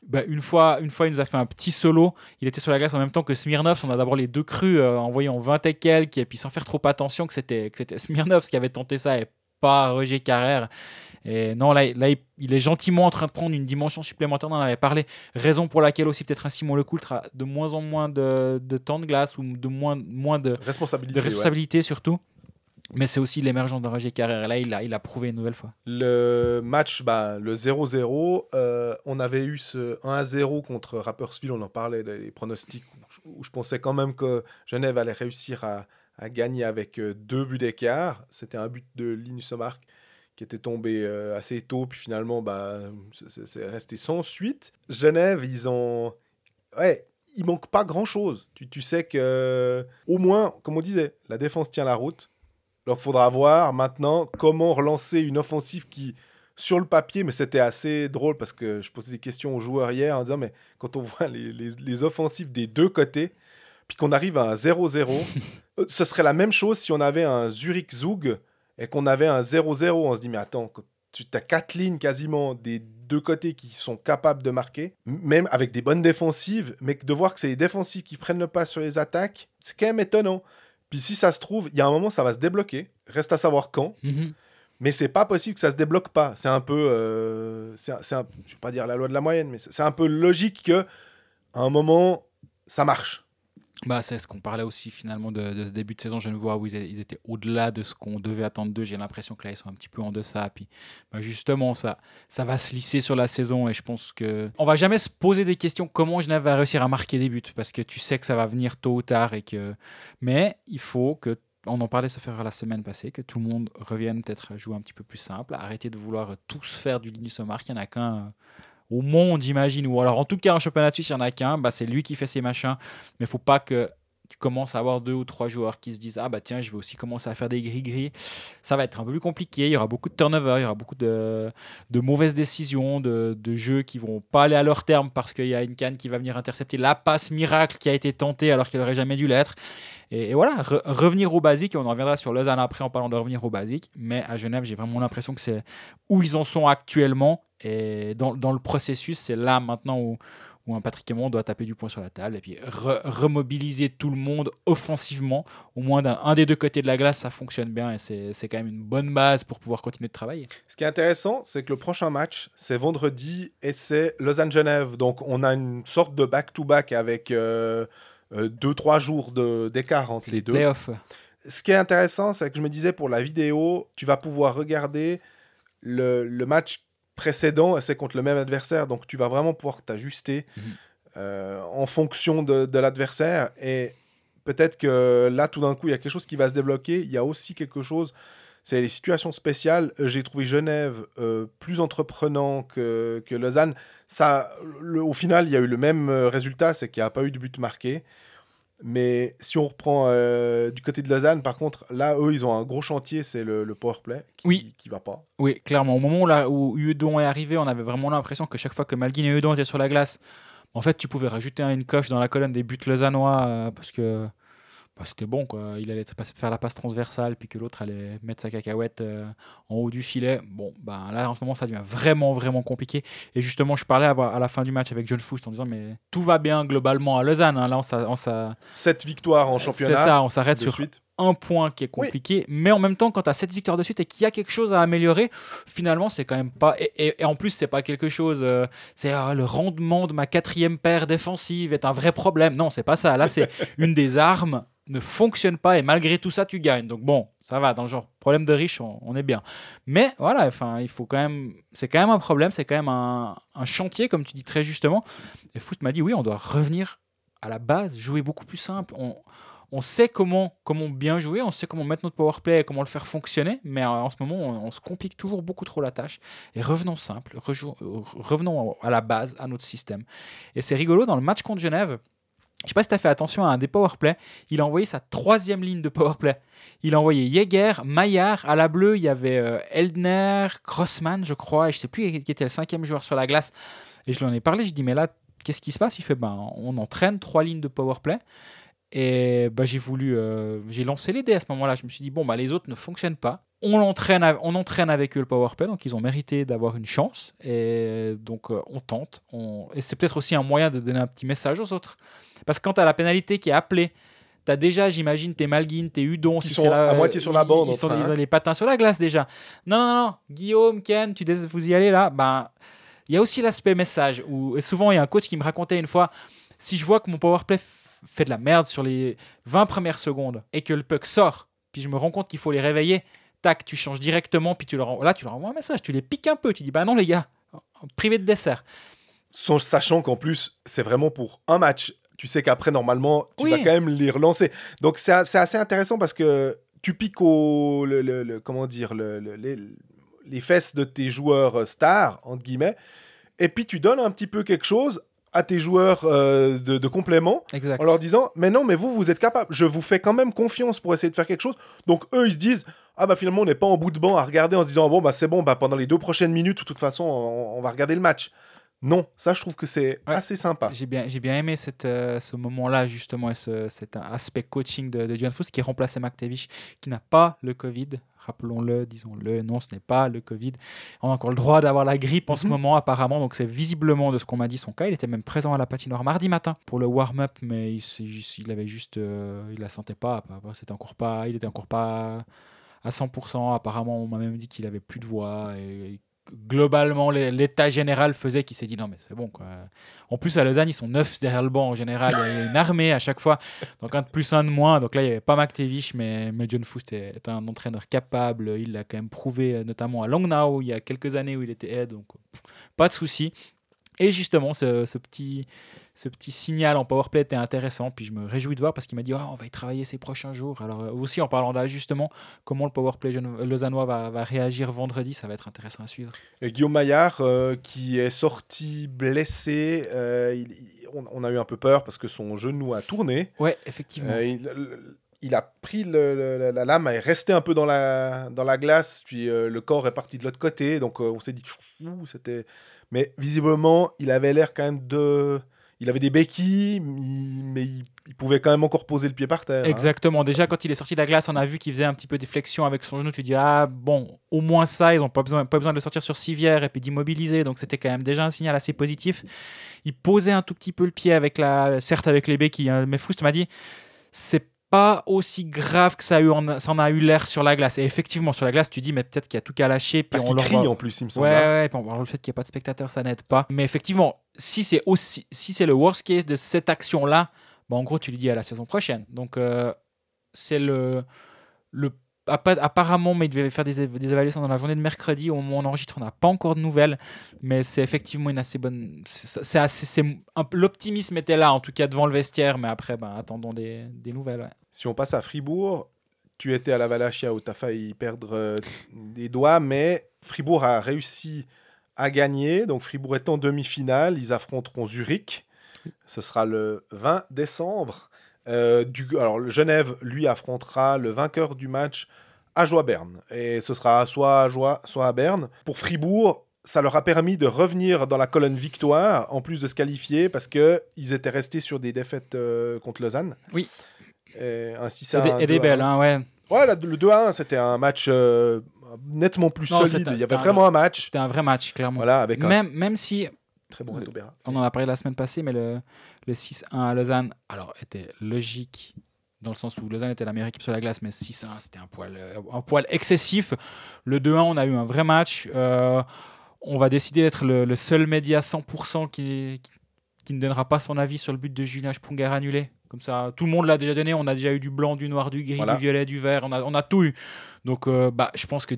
bah, une, fois, une fois, il nous a fait un petit solo. Il était sur la glace en même temps que Smirnov. On a d'abord les deux crus euh, en voyant 20 et quelques, et puis sans faire trop attention que c'était que c'était Smirnov qui avait tenté ça et pas Roger Carrère. Et non, là, là, il- est gentiment en train de prendre une dimension supplémentaire. On en avait parlé. Raison pour laquelle aussi peut-être un Simon Lecoultre a de moins en moins de, de temps de glace ou de moins, moins de, responsabilité. de ouais. responsabilité surtout. Mais c'est aussi l'émergence de Roger Carrère. Là, il a, il a prouvé une nouvelle fois. Le match, bah, le 0-0, euh, on avait eu ce 1-0 contre Rapperswil, on en parlait, les pronostics, où je, pensais quand même que Genève allait réussir à, gagner avec euh, deux buts d'écart. C'était un but de Linus Omark qui était tombé euh, assez tôt, puis finalement, bah, c'est resté sans suite. Genève, ils ont... Ouais, il manque pas grand-chose. Tu, tu sais que, au moins, comme on disait, la défense tient la route. Donc, il faudra voir maintenant comment relancer une offensive qui, sur le papier, mais c'était assez drôle parce que je posais des questions aux joueurs hier en disant, mais quand on voit les, les, les offensives des deux côtés, puis qu'on arrive à un 0-0, euh, ce serait la même chose si on avait un Zurich Zug et qu'on avait un 0-0. On se dit, mais attends, tu as quatre lignes quasiment des deux côtés qui sont capables de marquer, même avec des bonnes défensives, mais de voir que c'est les défensives qui prennent le pas sur les attaques, c'est quand même étonnant. Puis si ça se trouve, il y a un moment, ça va se débloquer. Reste à savoir quand. Mais c'est pas possible que ça se débloque pas. C'est un peu, euh, c'est je vais pas dire la loi de la moyenne, mais c'est c'est un peu logique que à un moment ça marche. Bah, c'est ce qu'on parlait aussi finalement de, ce début de saison genevois où ils, étaient au-delà de ce qu'on devait attendre d'eux. J'ai l'impression que là, ils sont un petit peu en deçà. Puis bah, justement, ça, va se lisser sur la saison et je pense que on va jamais se poser des questions comment Genève va réussir à marquer des buts parce que tu sais que ça va venir tôt ou tard et que. Mais il faut que on en parlait, ça fait la semaine passée, que tout le monde revienne peut-être jouer un petit peu plus simple, arrêter de vouloir tous faire du Linus Omar, il n'y en a qu'un au monde, j'imagine, ou alors en tout cas en championnat de Suisse, il n'y en a qu'un, bah, c'est lui qui fait ses machins, mais faut pas que tu à avoir deux ou trois joueurs qui se disent Ah bah tiens, je vais aussi commencer à faire des gris-gris, ça va être un peu plus compliqué. Il y aura beaucoup de turnover, il y aura beaucoup de, de mauvaises décisions, de, de jeux qui vont pas aller à leur terme parce qu'il y a une canne qui va venir intercepter la passe miracle qui a été tentée alors qu'elle aurait jamais dû l'être. Et, voilà, re- revenir au basique, et on en reviendra sur Lausanne après en parlant de revenir au basique, mais à Genève, j'ai vraiment l'impression que c'est où ils en sont actuellement. Et dans, dans le processus, c'est là maintenant où, où un Patrick Aymon doit taper du poing sur la table et puis re- remobiliser tout le monde offensivement. Au moins d'un un des deux côtés de la glace, ça fonctionne bien et c'est quand même une bonne base pour pouvoir continuer de travailler. Ce qui est intéressant, c'est que le prochain match, c'est vendredi et c'est Lausanne-Genève. Donc, on a une sorte de back-to-back avec 2-3 jours de- d'écart entre les deux. Ce qui est intéressant, c'est que je me disais pour la vidéo, tu vas pouvoir regarder le, le match précédent, et c'est contre le même adversaire, donc tu vas vraiment pouvoir t'ajuster Mhm. euh, en fonction de, de l'adversaire. Et peut-être que là, tout d'un coup, il y a quelque chose qui va se débloquer. Il y a aussi quelque chose, c'est les situations spéciales. Euh, J'ai trouvé Genève euh, plus entreprenant que, que Lausanne. Ça, le- au final, il y a eu le même euh, résultat, c'est qu'il n'y a pas eu de but marqué. Mais si on reprend euh, du côté de Lausanne, par contre, là, eux, ils ont un gros chantier, c'est le, le powerplay qui, Oui. qui va pas. Oui, clairement. Au moment où, où Udon est arrivé, on avait vraiment l'impression que chaque fois que Malguin et Udon étaient sur la glace, en fait, tu pouvais rajouter une coche dans la colonne des buts lausannois euh, parce que bah, c'était bon. Quoi. Il allait faire la passe transversale, puis que l'autre allait mettre sa cacahuète euh, en haut du filet. Bon, bah, là, en ce moment, ça devient vraiment, vraiment compliqué. Et justement, je parlais à, à la fin du match avec John Foust en disant Mais tout va bien globalement à Lausanne. hein. Là, on on s'a- Sept victoires en c'est championnat. ça, on s'arrête sur suite. Un point qui est compliqué, mais en même temps, quand tu as cette victoire de suite et qu'il y a quelque chose à améliorer, finalement, c'est quand même pas. Et, et- et en plus, c'est pas quelque chose. euh, c'est ah, le rendement de ma quatrième paire défensive est un vrai problème. Non, c'est pas ça. Là, c'est une des armes ne fonctionne pas et malgré tout ça, tu gagnes. Donc bon, ça va. Dans le genre problème de riche, on, on est bien. Mais voilà, enfin, il faut quand même. C'est quand même un problème. C'est quand même un, un chantier, comme tu dis très justement. Et Foot m'a dit oui, on doit revenir à la base, jouer beaucoup plus simple. On, on sait comment, comment bien jouer, on sait comment mettre notre powerplay et comment le faire fonctionner, mais euh, en ce moment, on, se complique toujours beaucoup trop la tâche. Et revenons simple, euh, revenons à la base, à notre système. Et c'est rigolo, dans le match contre Genève, je sais pas si tu as fait attention à un des powerplays, il a envoyé sa troisième ligne de powerplay. Il a envoyé Jäger, Maillard, à la bleue, il y avait euh, Eldner, Crossman, je crois, et je sais plus qui était le cinquième joueur sur la glace. Et je lui en ai parlé, je dis, mais là, qu'est-ce qui se passe? Il fait, ben, on entraîne trois lignes de powerplay. Et bah, j'ai voulu, euh, j'ai lancé les dés à ce moment-là. Je me suis dit, bon, bah, les autres ne fonctionnent pas. On entraîne, on entraîne avec eux le powerplay, donc ils ont mérité d'avoir une chance. Et donc, euh, on tente. On... Et c'est peut-être aussi un moyen de donner un petit message aux autres. Parce que quand tu as la pénalité qui est appelée, tu as déjà, j'imagine, tes Malguin, tes Udon. Ils si sont la- à moitié sur la bande, Ils, sont, ils hein. ont les patins sur la glace déjà. Non, non, non. Guillaume, Ken, tu, vous y allez là Ben, il y a aussi l'aspect message. Où, et souvent, il y a un coach qui me racontait une fois si je vois que mon powerplay fait de la merde sur les 20 premières secondes et que le puck sort, puis je me rends compte qu'il faut les réveiller, tac, tu changes directement, puis tu leur, là, tu leur envoies un message, tu les piques un peu, tu dis bah non, les gars, privé de dessert. Sans- sachant qu'en plus, c'est vraiment pour un match. Tu sais qu'après, normalement, tu Oui. vas quand même les relancer. Donc, c'est assez intéressant parce que tu piques au. le- le- le- comment dire le- le- les, les fesses de tes joueurs euh, stars, entre guillemets. Et puis, tu donnes un petit peu quelque chose à tes joueurs euh, de, de complément Exact. en leur disant Mais non, mais vous, vous êtes capable. Je vous fais quand même confiance pour essayer de faire quelque chose. Donc, eux, ils se disent Ah, bah finalement, on n'est pas en bout de banc à regarder en se disant Bon, bah c'est bon, bah pendant les deux prochaines minutes, de toute façon, on, on va regarder le match. Non, ça, je trouve que c'est Ouais. assez sympa. J'ai bien, j'ai bien aimé cette, euh, ce moment-là, justement, et ce, cet aspect coaching de, de John qui remplaçait McTavish, qui n'a pas le Covid. Rappelons-le, disons-le, non, ce n'est pas le Covid. On a encore le droit d'avoir la grippe en ce Mhm. moment, apparemment. Donc, c'est visiblement de ce qu'on m'a dit son cas. Il était même présent à la patinoire mardi matin pour le warm-up, mais il, avait juste. euh, il la sentait pas. C'était encore pas. Il était encore pas à 100%. Apparemment, on m'a même dit qu'il avait plus de voix. Et, globalement, l'é- l'état général faisait qu'il s'est dit non, mais c'est bon. Quoi. En plus, à Lausanne, ils sont neuf derrière le banc en général. Il y a une armée à chaque fois. Donc un de plus, un de moins. Donc là, il n'y avait pas McTavish, mais, mais John Foust est, un entraîneur capable. Il l'a quand même prouvé, euh, notamment à Langnau, il y a quelques années où il était aide. Donc pas de souci. Et justement, ce petit, ce petit signal en powerplay était intéressant. Puis je me réjouis de voir parce qu'il m'a dit oh, on va y travailler ces prochains jours. Alors, euh, aussi en parlant d'ajustement, comment le powerplay genev- lausannois va, va réagir vendredi, ça va être intéressant à suivre. Et Guillaume Maillard, euh, qui est sorti blessé, euh, il- on, on a eu un peu peur parce que son genou a tourné. Ouais, effectivement. Euh, il, le- il a pris le- le- la, la lame, est resté un peu dans la, dans la glace, puis euh, le corps est parti de l'autre côté. Donc euh, on s'est dit, c'était. Mais visiblement, il avait l'air quand même de. Il avait des béquilles, il- mais il, pouvait quand même encore poser le pied par terre. hein. Exactement. Déjà, quand il est sorti de la glace, on a vu qu'il faisait un petit peu des flexions avec son genou. Tu dis, ah bon, au moins ça, ils n'ont pas besoin, pas besoin de le sortir sur civière et puis d'immobiliser. Donc, c'était quand même déjà un signal assez positif. Il posait un tout petit peu le pied, avec la, certes avec les béquilles. hein, mais Foust m'a dit, c'est pas aussi grave que ça, a eu en, ça en a eu l'air sur la glace. Et effectivement, sur la glace, tu dis, mais peut-être qu'il y a tout qu'à lâcher. Puis Parce on qu'il crie en plus, il me semble. Ouais, hein. ouais, puis on voit le fait qu'il n'y a pas de spectateurs, ça n'aide pas. Mais effectivement, si c'est aussi, si c'est le worst case de cette action-là, bah, en gros, tu lui dis à la saison prochaine. Donc, euh, c'est le, apparemment, mais il devait faire des, éva- des évaluations dans la journée de mercredi. Au moment où on enregistre, on n'a pas encore de nouvelles, mais c'est effectivement une assez bonne. C'est assez, l'optimisme était là, en tout cas devant le vestiaire, mais après, ben, attendons des, nouvelles. Si on passe à Fribourg, tu étais à la Valachia où tu as failli perdre euh, des doigts, mais Fribourg a réussi à gagner. Donc Fribourg est en demi-finale. Ils affronteront Zurich. Ce sera le 20 décembre. Euh, du, alors, Genève, lui, affrontera le vainqueur du match à Joie-Berne. Et ce sera soit à Joie, soit à Berne. Pour Fribourg, ça leur a permis de revenir dans la colonne victoire, en plus de se qualifier, parce qu'ils étaient restés sur des défaites euh, contre Lausanne. Oui. Et ainsi, ça. des, et des belles, hein, ouais. Ouais, la- le 2 à 1, c'était un match euh, nettement plus Non, solide. Il y avait un- vraiment un match. C'était un vrai match, clairement. Voilà, avec un Même, même si très bon le- Reto Berra. on en a parlé la semaine passée, mais le, le 6-1 à Lausanne, alors, était logique dans le sens où Lausanne était la meilleure équipe sur la glace, mais 6-1, c'était un poil, euh, un poil excessif. Le 2-1, on a eu un vrai match. Euh, on va décider d'être le, le seul média 100% qui, qui, qui ne donnera pas son avis sur le but de Julien Sprunger annulé. Comme ça, tout le monde l'a déjà donné. On a déjà eu du blanc, du noir, du gris, Voilà. du violet, du vert. On a, on a tout eu. Donc, euh, bah, je pense que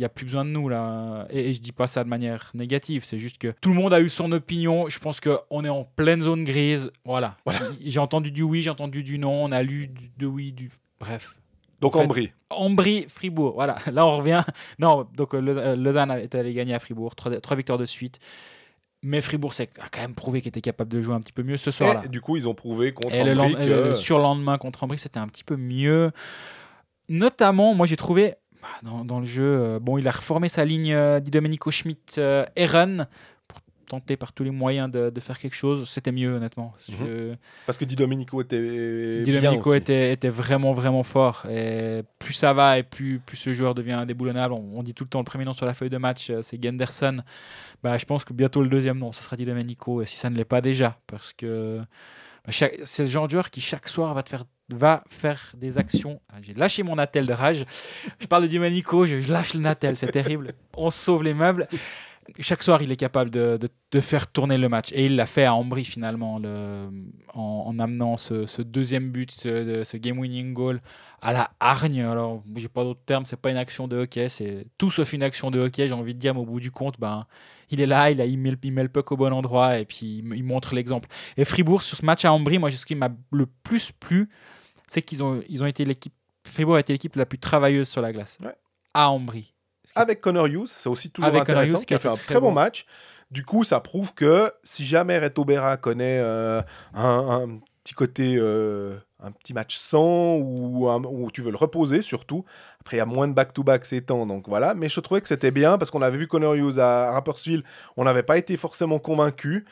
n'y a plus besoin de nous là. Et, et je dis pas ça de manière négative, c'est juste que tout le monde a eu son opinion. Je pense qu'on est en pleine zone grise. Voilà. J'ai entendu du oui, j'ai entendu du non. On a lu du, oui, du. Bref. Donc En fait, Ambry. Ambry, Fribourg. Voilà. Là, on revient. Non, donc euh, euh, Lausanne est allé gagner à Fribourg. Trois, trois victoires de suite. Mais Fribourg s'est- a quand même prouvé qu'il était capable de jouer un petit peu mieux ce soir-là. Et du coup, ils ont prouvé contre Et le, Ambry lend- que... le surlendemain contre Ambry, c'était un petit peu mieux. Notamment, moi j'ai trouvé dans, dans le jeu, euh, bon, il a reformé sa ligne euh, Di Domenico Schmidt Eren pour tenter par tous les moyens de, de faire quelque chose. C'était mieux, honnêtement. Mhm. Je- Parce que Di Domenico était Di Domenico était, était vraiment, vraiment fort. Et plus ça va et plus, plus ce joueur devient indéboulonnable. On, on dit tout le temps le premier nom sur la feuille de match, euh, c'est Genderson. Bah, je pense que bientôt le deuxième nom, ce sera Di Domenico, et si ça ne l'est pas déjà. Parce que bah, c'est le genre de joueur qui, chaque soir, va, faire, des actions. Ah, J'ai lâché mon attel de rage. Je parle de Di Domenico, je, je lâche le natel, c'est terrible. On sauve les meubles. Chaque soir, il est capable de, de- de faire tourner le match. Et il l'a fait à Ambry, finalement, le- en, en amenant ce, ce deuxième but, ce, game-winning goal à la hargne. Alors, j'ai pas d'autre terme, c'est pas une action de hockey, c'est tout sauf une action de hockey, j'ai envie de dire, mais au bout du compte, ben, il est là, il, a, il, met, il met le puck au bon endroit et puis il, il montre l'exemple. Et Fribourg, sur ce match à Ambry, moi, ce qui m'a le plus plu, c'est qu'ils ont, ils ont été l'équipe. Fribourg a été l'équipe la plus travailleuse sur la glace. Ouais. À Ambry. Avec Connor Hughes, c'est aussi toujours Avec intéressant, Hughes, qui a fait un très bon match. Du coup, ça prouve que si jamais Reto Berra connaît euh, un, un petit côté, euh, un petit match sans, ou un- tu veux le reposer surtout, après il y a moins de back-to-back ces temps, donc voilà. Mais je trouvais que c'était bien, parce qu'on avait vu Connor Hughes à Rapperswil, on n'avait pas été forcément convaincu,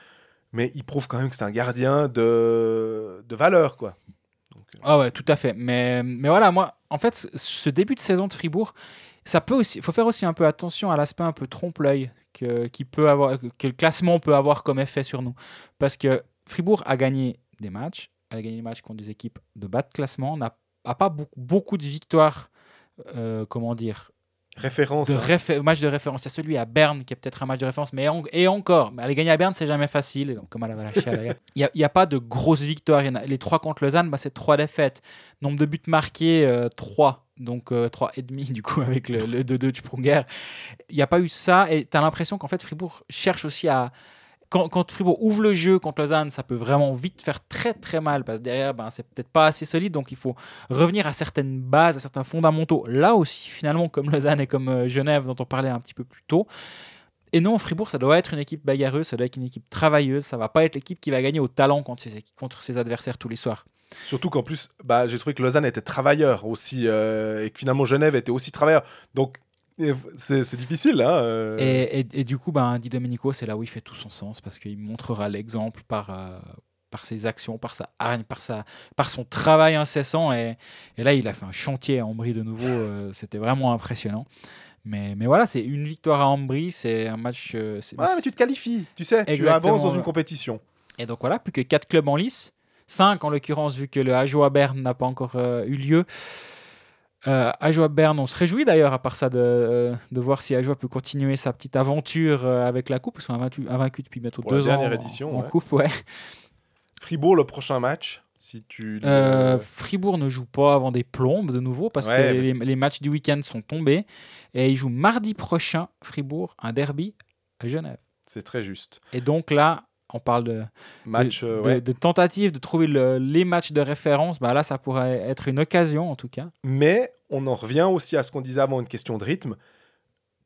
mais il prouve quand même que c'est un gardien de, de valeur, quoi. Donc, euh, Ah ouais, tout à fait. Mais, mais voilà, moi, en fait, ce début de saison de Fribourg, ça peut aussi, faut faire aussi un peu attention à l'aspect un peu trompe-l'œil que, qui peut avoir, que le classement peut avoir comme effet sur nous. Parce que Fribourg a gagné des matchs, a gagné des matchs contre des équipes de bas de classement, n'a pas beaucoup, beaucoup de victoires, euh, comment dire, référence. de hein. réfé- match de référence. Il y a celui à Berne qui est peut-être un match de référence, mais en- et encore, mais aller gagner à Berne, c'est jamais facile, comme à la. Il n'y a, pas de grosses victoires. A- les trois contre Lausanne, bah, c'est trois défaites. Nombre de buts marqués, euh, trois. Donc euh, trois et demi du coup avec le, le 2-2 de Sprunger. Il n'y a pas eu ça et tu as l'impression qu'en fait Fribourg cherche aussi à quand, Fribourg ouvre le jeu contre Lausanne, ça peut vraiment vite faire très très mal parce que derrière, ben, c'est peut-être pas assez solide. Donc il faut revenir à certaines bases, à certains fondamentaux. Là aussi, finalement, comme Lausanne et comme euh, Genève, dont on parlait un petit peu plus tôt. Et non, Fribourg, ça doit être une équipe bagarreuse, ça doit être une équipe travailleuse. Ça va pas être l'équipe qui va gagner au talent contre ses, adversaires tous les soirs. Surtout qu'en plus, bah, j'ai trouvé que Lausanne était travailleur aussi, euh, et que finalement Genève était aussi travailleur. Donc, c'est difficile. Hein, euh. Et, et- et du coup, ben, Di Domenico, c'est là où il fait tout son sens parce qu'il montrera l'exemple par, euh, par ses actions, par sa hargne, par, sa, par son travail incessant. Et, et là, il a fait un chantier à Ambry de nouveau. euh, C'était vraiment impressionnant. Mais, mais voilà, c'est une victoire à Ambry. C'est un match. Ouais, mais tu te qualifies, tu sais, tu avances dans une compétition. Et donc voilà, plus que 4 clubs en lice. 5 en l'occurrence, vu que le Ajoa Berne n'a pas encore eu lieu. Euh, Ajoa Berne, on se réjouit d'ailleurs, à part ça, de, euh, de voir si Ajoa peut continuer sa petite aventure euh, avec la Coupe. Ils sont invaincus, depuis bientôt Pour deux ans dernière édition, en ouais. Coupe. Ouais. Fribourg, le prochain match, si tu. Euh, Fribourg ne joue pas avant des plombes de nouveau parce Ouais, que mais- les, les matchs du week-end sont tombés. Et ils jouent mardi prochain, Fribourg, un derby à Genève. C'est très juste. Et donc là, on parle de, Match, de, euh, de- ouais. de tentative de trouver le- les matchs de référence, bah là, ça pourrait être une occasion en tout cas. Mais on en revient aussi à ce qu'on disait avant, une question de rythme.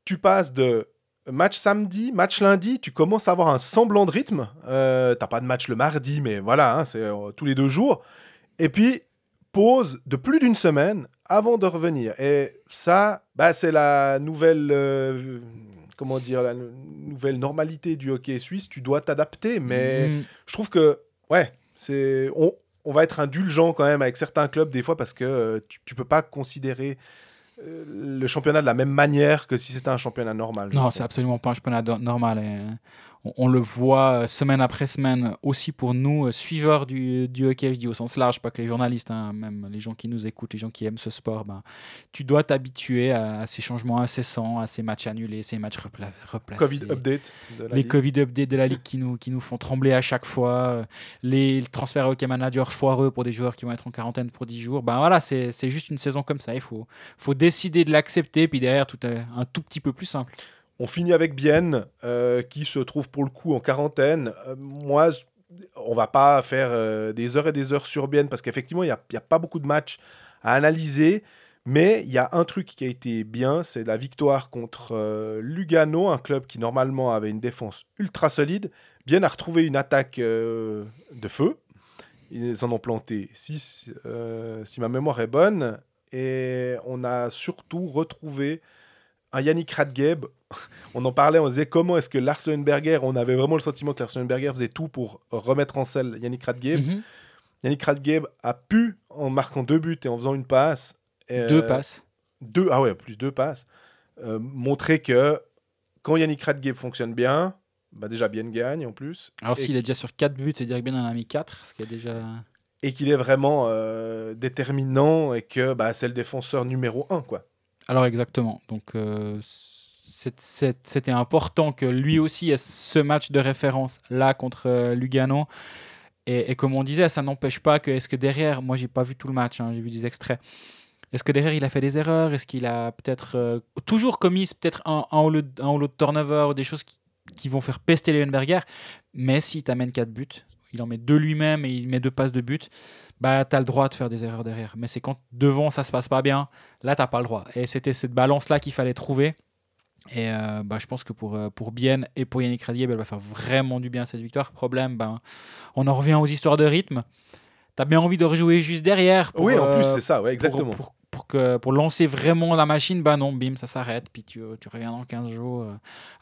Tu passes de match samedi, match lundi, tu commences à avoir un semblant de rythme. Euh, T'as pas de match le mardi, mais voilà, hein, c'est euh, tous les deux jours. Et puis, pause de plus d'une semaine avant de revenir. Et ça, bah, c'est la nouvelle, euh, comment dire, la nou- nouvelle normalité du hockey suisse. Tu dois t'adapter, mais Mm. je trouve que, ouais, c'est on, on va être indulgent quand même avec certains clubs des fois parce que euh, tu, tu peux pas considérer euh, le championnat de la même manière que si c'était un championnat normal. Non, c'est absolument pas un championnat normal. et, euh, on, le voit euh, semaine après semaine aussi pour nous, euh, suiveurs du, du hockey, je dis au sens large, pas que les journalistes, hein, même les gens qui nous écoutent, les gens qui aiment ce sport, ben, tu dois t'habituer à, à ces changements incessants, à ces matchs annulés, ces matchs repla- replacés. Covid update. de la les Ligue. Covid updates de la Ligue qui nous, qui nous font trembler à chaque fois, euh, les transferts hockey manager foireux pour des joueurs qui vont être en quarantaine pour 10 jours. Ben voilà, c'est c'est juste une saison comme ça. Il faut, faut décider de l'accepter, puis derrière, tout est un tout petit peu plus simple. On finit avec Bienne, euh, qui se trouve pour le coup en quarantaine. Euh, moi, on va pas faire euh, des heures et des heures sur Bienne parce qu'effectivement, il n'y a, a pas beaucoup de matchs à analyser. Mais il y a un truc qui a été bien, c'est la victoire contre Lugano, un club qui normalement avait une défense ultra solide. Bienne a retrouvé une attaque de feu. Ils en ont planté 6, si ma mémoire est bonne. Et on a surtout retrouvé un Yannick Radgeb on en parlait, on disait comment est-ce que Lars Leuenberger, on avait vraiment le sentiment que Lars Leuenberger faisait tout pour remettre en selle Yannick Radgeb. Mhm. Yannick Radgeb a pu, en marquant deux buts et en faisant une passe, euh, Deux passes. deux, ah ouais, plus deux passes, euh, montrer que quand Yannick Radgeb fonctionne bien, bah déjà bien gagne en plus, Alors s'il est déjà sur 4 buts, c'est dire que bien en a mis 4, ce qui est déjà... et qu'il est vraiment euh, déterminant et que bah, c'est le défenseur numéro un, quoi. Alors exactement. Donc euh, c'était important que lui aussi ait ce match de référence là contre euh, Lugano. Et, comme on disait, ça n'empêche pas que est-ce que derrière, moi j'ai pas vu tout le match, hein, j'ai vu des extraits. Est-ce que derrière il a fait des erreurs? Est-ce qu'il a peut-être euh, toujours commis peut-être un, un ou l'autre turnover ou des choses qui, vont faire pester Leuenberger Mais s'il t'amène 4 buts, il en met deux lui-même et il met deux passes de but, bah t'as le droit de faire des erreurs derrière. Mais c'est quand devant ça se passe pas bien, là t'as pas le droit. Et c'était cette balance-là qu'il fallait trouver. Et euh, bah, je pense que pour, euh, pour Bienne et pour Yannick Radier, elle va faire vraiment du bien cette victoire. Problème, ben, on en revient aux histoires de rythme. T'as bien envie de rejouer juste derrière. pour, oui, en euh, plus, c'est ça, ouais, exactement. Pour, pour, que, pour lancer vraiment la machine, bah non, bim, ça s'arrête. Puis tu, tu reviens dans 15 jours euh,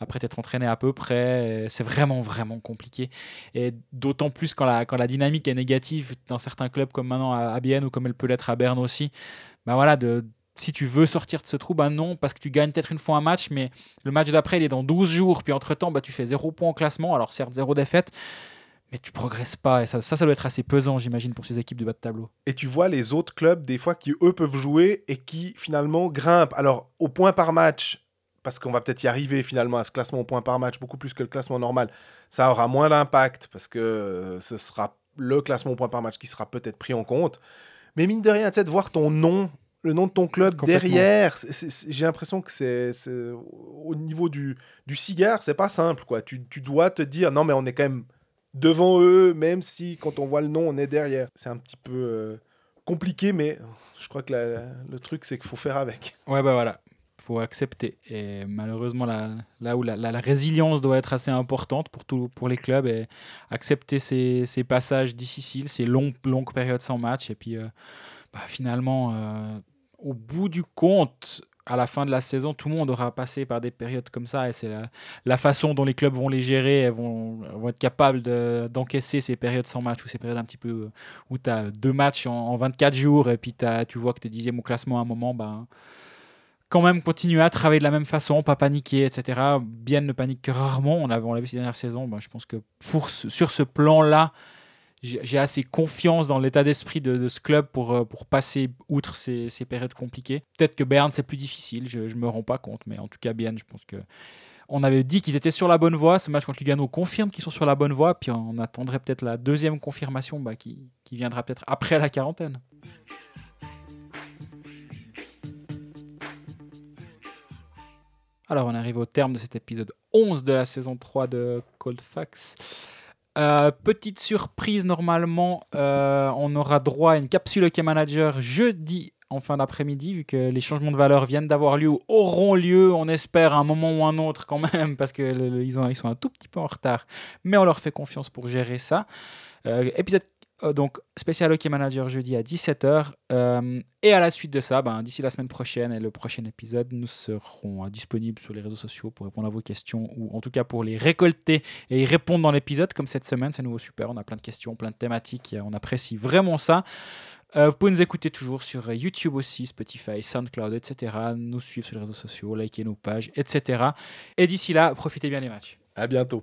après t'être entraîné à peu près. C'est vraiment, vraiment compliqué. Et d'autant plus quand la, quand la dynamique est négative dans certains clubs comme maintenant à, à Bienne ou comme elle peut l'être à Berne aussi. Bah voilà, de, si tu veux sortir de ce trou, bah non, parce que tu gagnes peut-être une fois un match, mais le match d'après, il est dans 12 jours. Puis entre-temps, bah, tu fais zéro point au classement. Alors certes, zéro défaite. Mais tu progresses pas. Et ça, ça, ça doit être assez pesant, j'imagine, pour ces équipes de bas de tableau. Et tu vois les autres clubs, des fois, qui eux peuvent jouer et qui finalement grimpent. Alors, au point par match, parce qu'on va peut-être y arriver finalement à ce classement au point par match, beaucoup plus que le classement normal, ça aura moins d'impact parce que euh, ce sera le classement au point par match qui sera peut-être pris en compte. Mais mine de rien, tu sais, de voir ton nom le nom de ton club derrière. J'ai l'impression que c'est c'est- au niveau du, du cigare, c'est pas simple. quoi. Tu, tu dois te dire non, mais on est quand même devant eux, même si quand on voit le nom, on est derrière. C'est un petit peu euh, compliqué, mais je crois que le truc, c'est qu'il faut faire avec. Ouais, bah voilà. faut accepter. Et malheureusement, là, là où la résilience doit être assez importante pour, tout, pour les clubs, et accepter ces, ces passages difficiles, ces longues, longues périodes sans match. Et puis, euh, bah, finalement, euh, au bout du compte, à la fin de la saison, tout le monde aura passé par des périodes comme ça. Et c'est la, façon dont les clubs vont les gérer, vont, vont être capables de- d'encaisser ces périodes sans match ou ces périodes un petit peu euh, où tu as deux matchs en, en 24 jours et puis t'as- tu vois que tu es dixième au classement à un moment. Ben, quand même continuer à travailler de la même façon, pas paniquer, etc. Bien ne panique que rarement. On l'a vu ces dernières saisons. Ben, je pense que pour sur ce plan-là, j'ai assez confiance dans l'état d'esprit de, de ce club pour, euh, pour passer outre ces, ces périodes compliquées. Peut-être que Berne, c'est plus difficile, je ne me rends pas compte, mais en tout cas, Berne, je pense que. On avait dit qu'ils étaient sur la bonne voie. Ce match contre Lugano confirme qu'ils sont sur la bonne voie. Puis on attendrait peut-être la deuxième confirmation bah, qui, qui viendra peut-être après la quarantaine. Alors, on arrive au terme de cet épisode 11 de la saison 3 de Cold Facts. Euh, petite surprise, normalement, euh, on aura droit à une capsule Hockey Manager jeudi en fin d'après-midi, vu que les changements de valeur viennent d'avoir lieu ou auront lieu, on espère, à un moment ou un autre quand même, parce qu'ils ils sont un tout petit peu en retard, mais on leur fait confiance pour gérer ça. Euh, épisode donc spécial Hockey Manager jeudi à 17h. euh, et à la suite de ça, ben, d'ici la semaine prochaine et le prochain épisode, nous serons euh, disponibles sur les réseaux sociaux pour répondre à vos questions ou en tout cas pour les récolter et y répondre dans l'épisode. Comme cette semaine, c'est nouveau super. On a plein de questions, plein de thématiques. et on apprécie vraiment ça. Euh, vous pouvez nous écouter toujours sur euh, YouTube aussi, Spotify, SoundCloud, etc. Nous suivre sur les réseaux sociaux, liker nos pages, etc. Et d'ici là, profitez bien des matchs. À bientôt.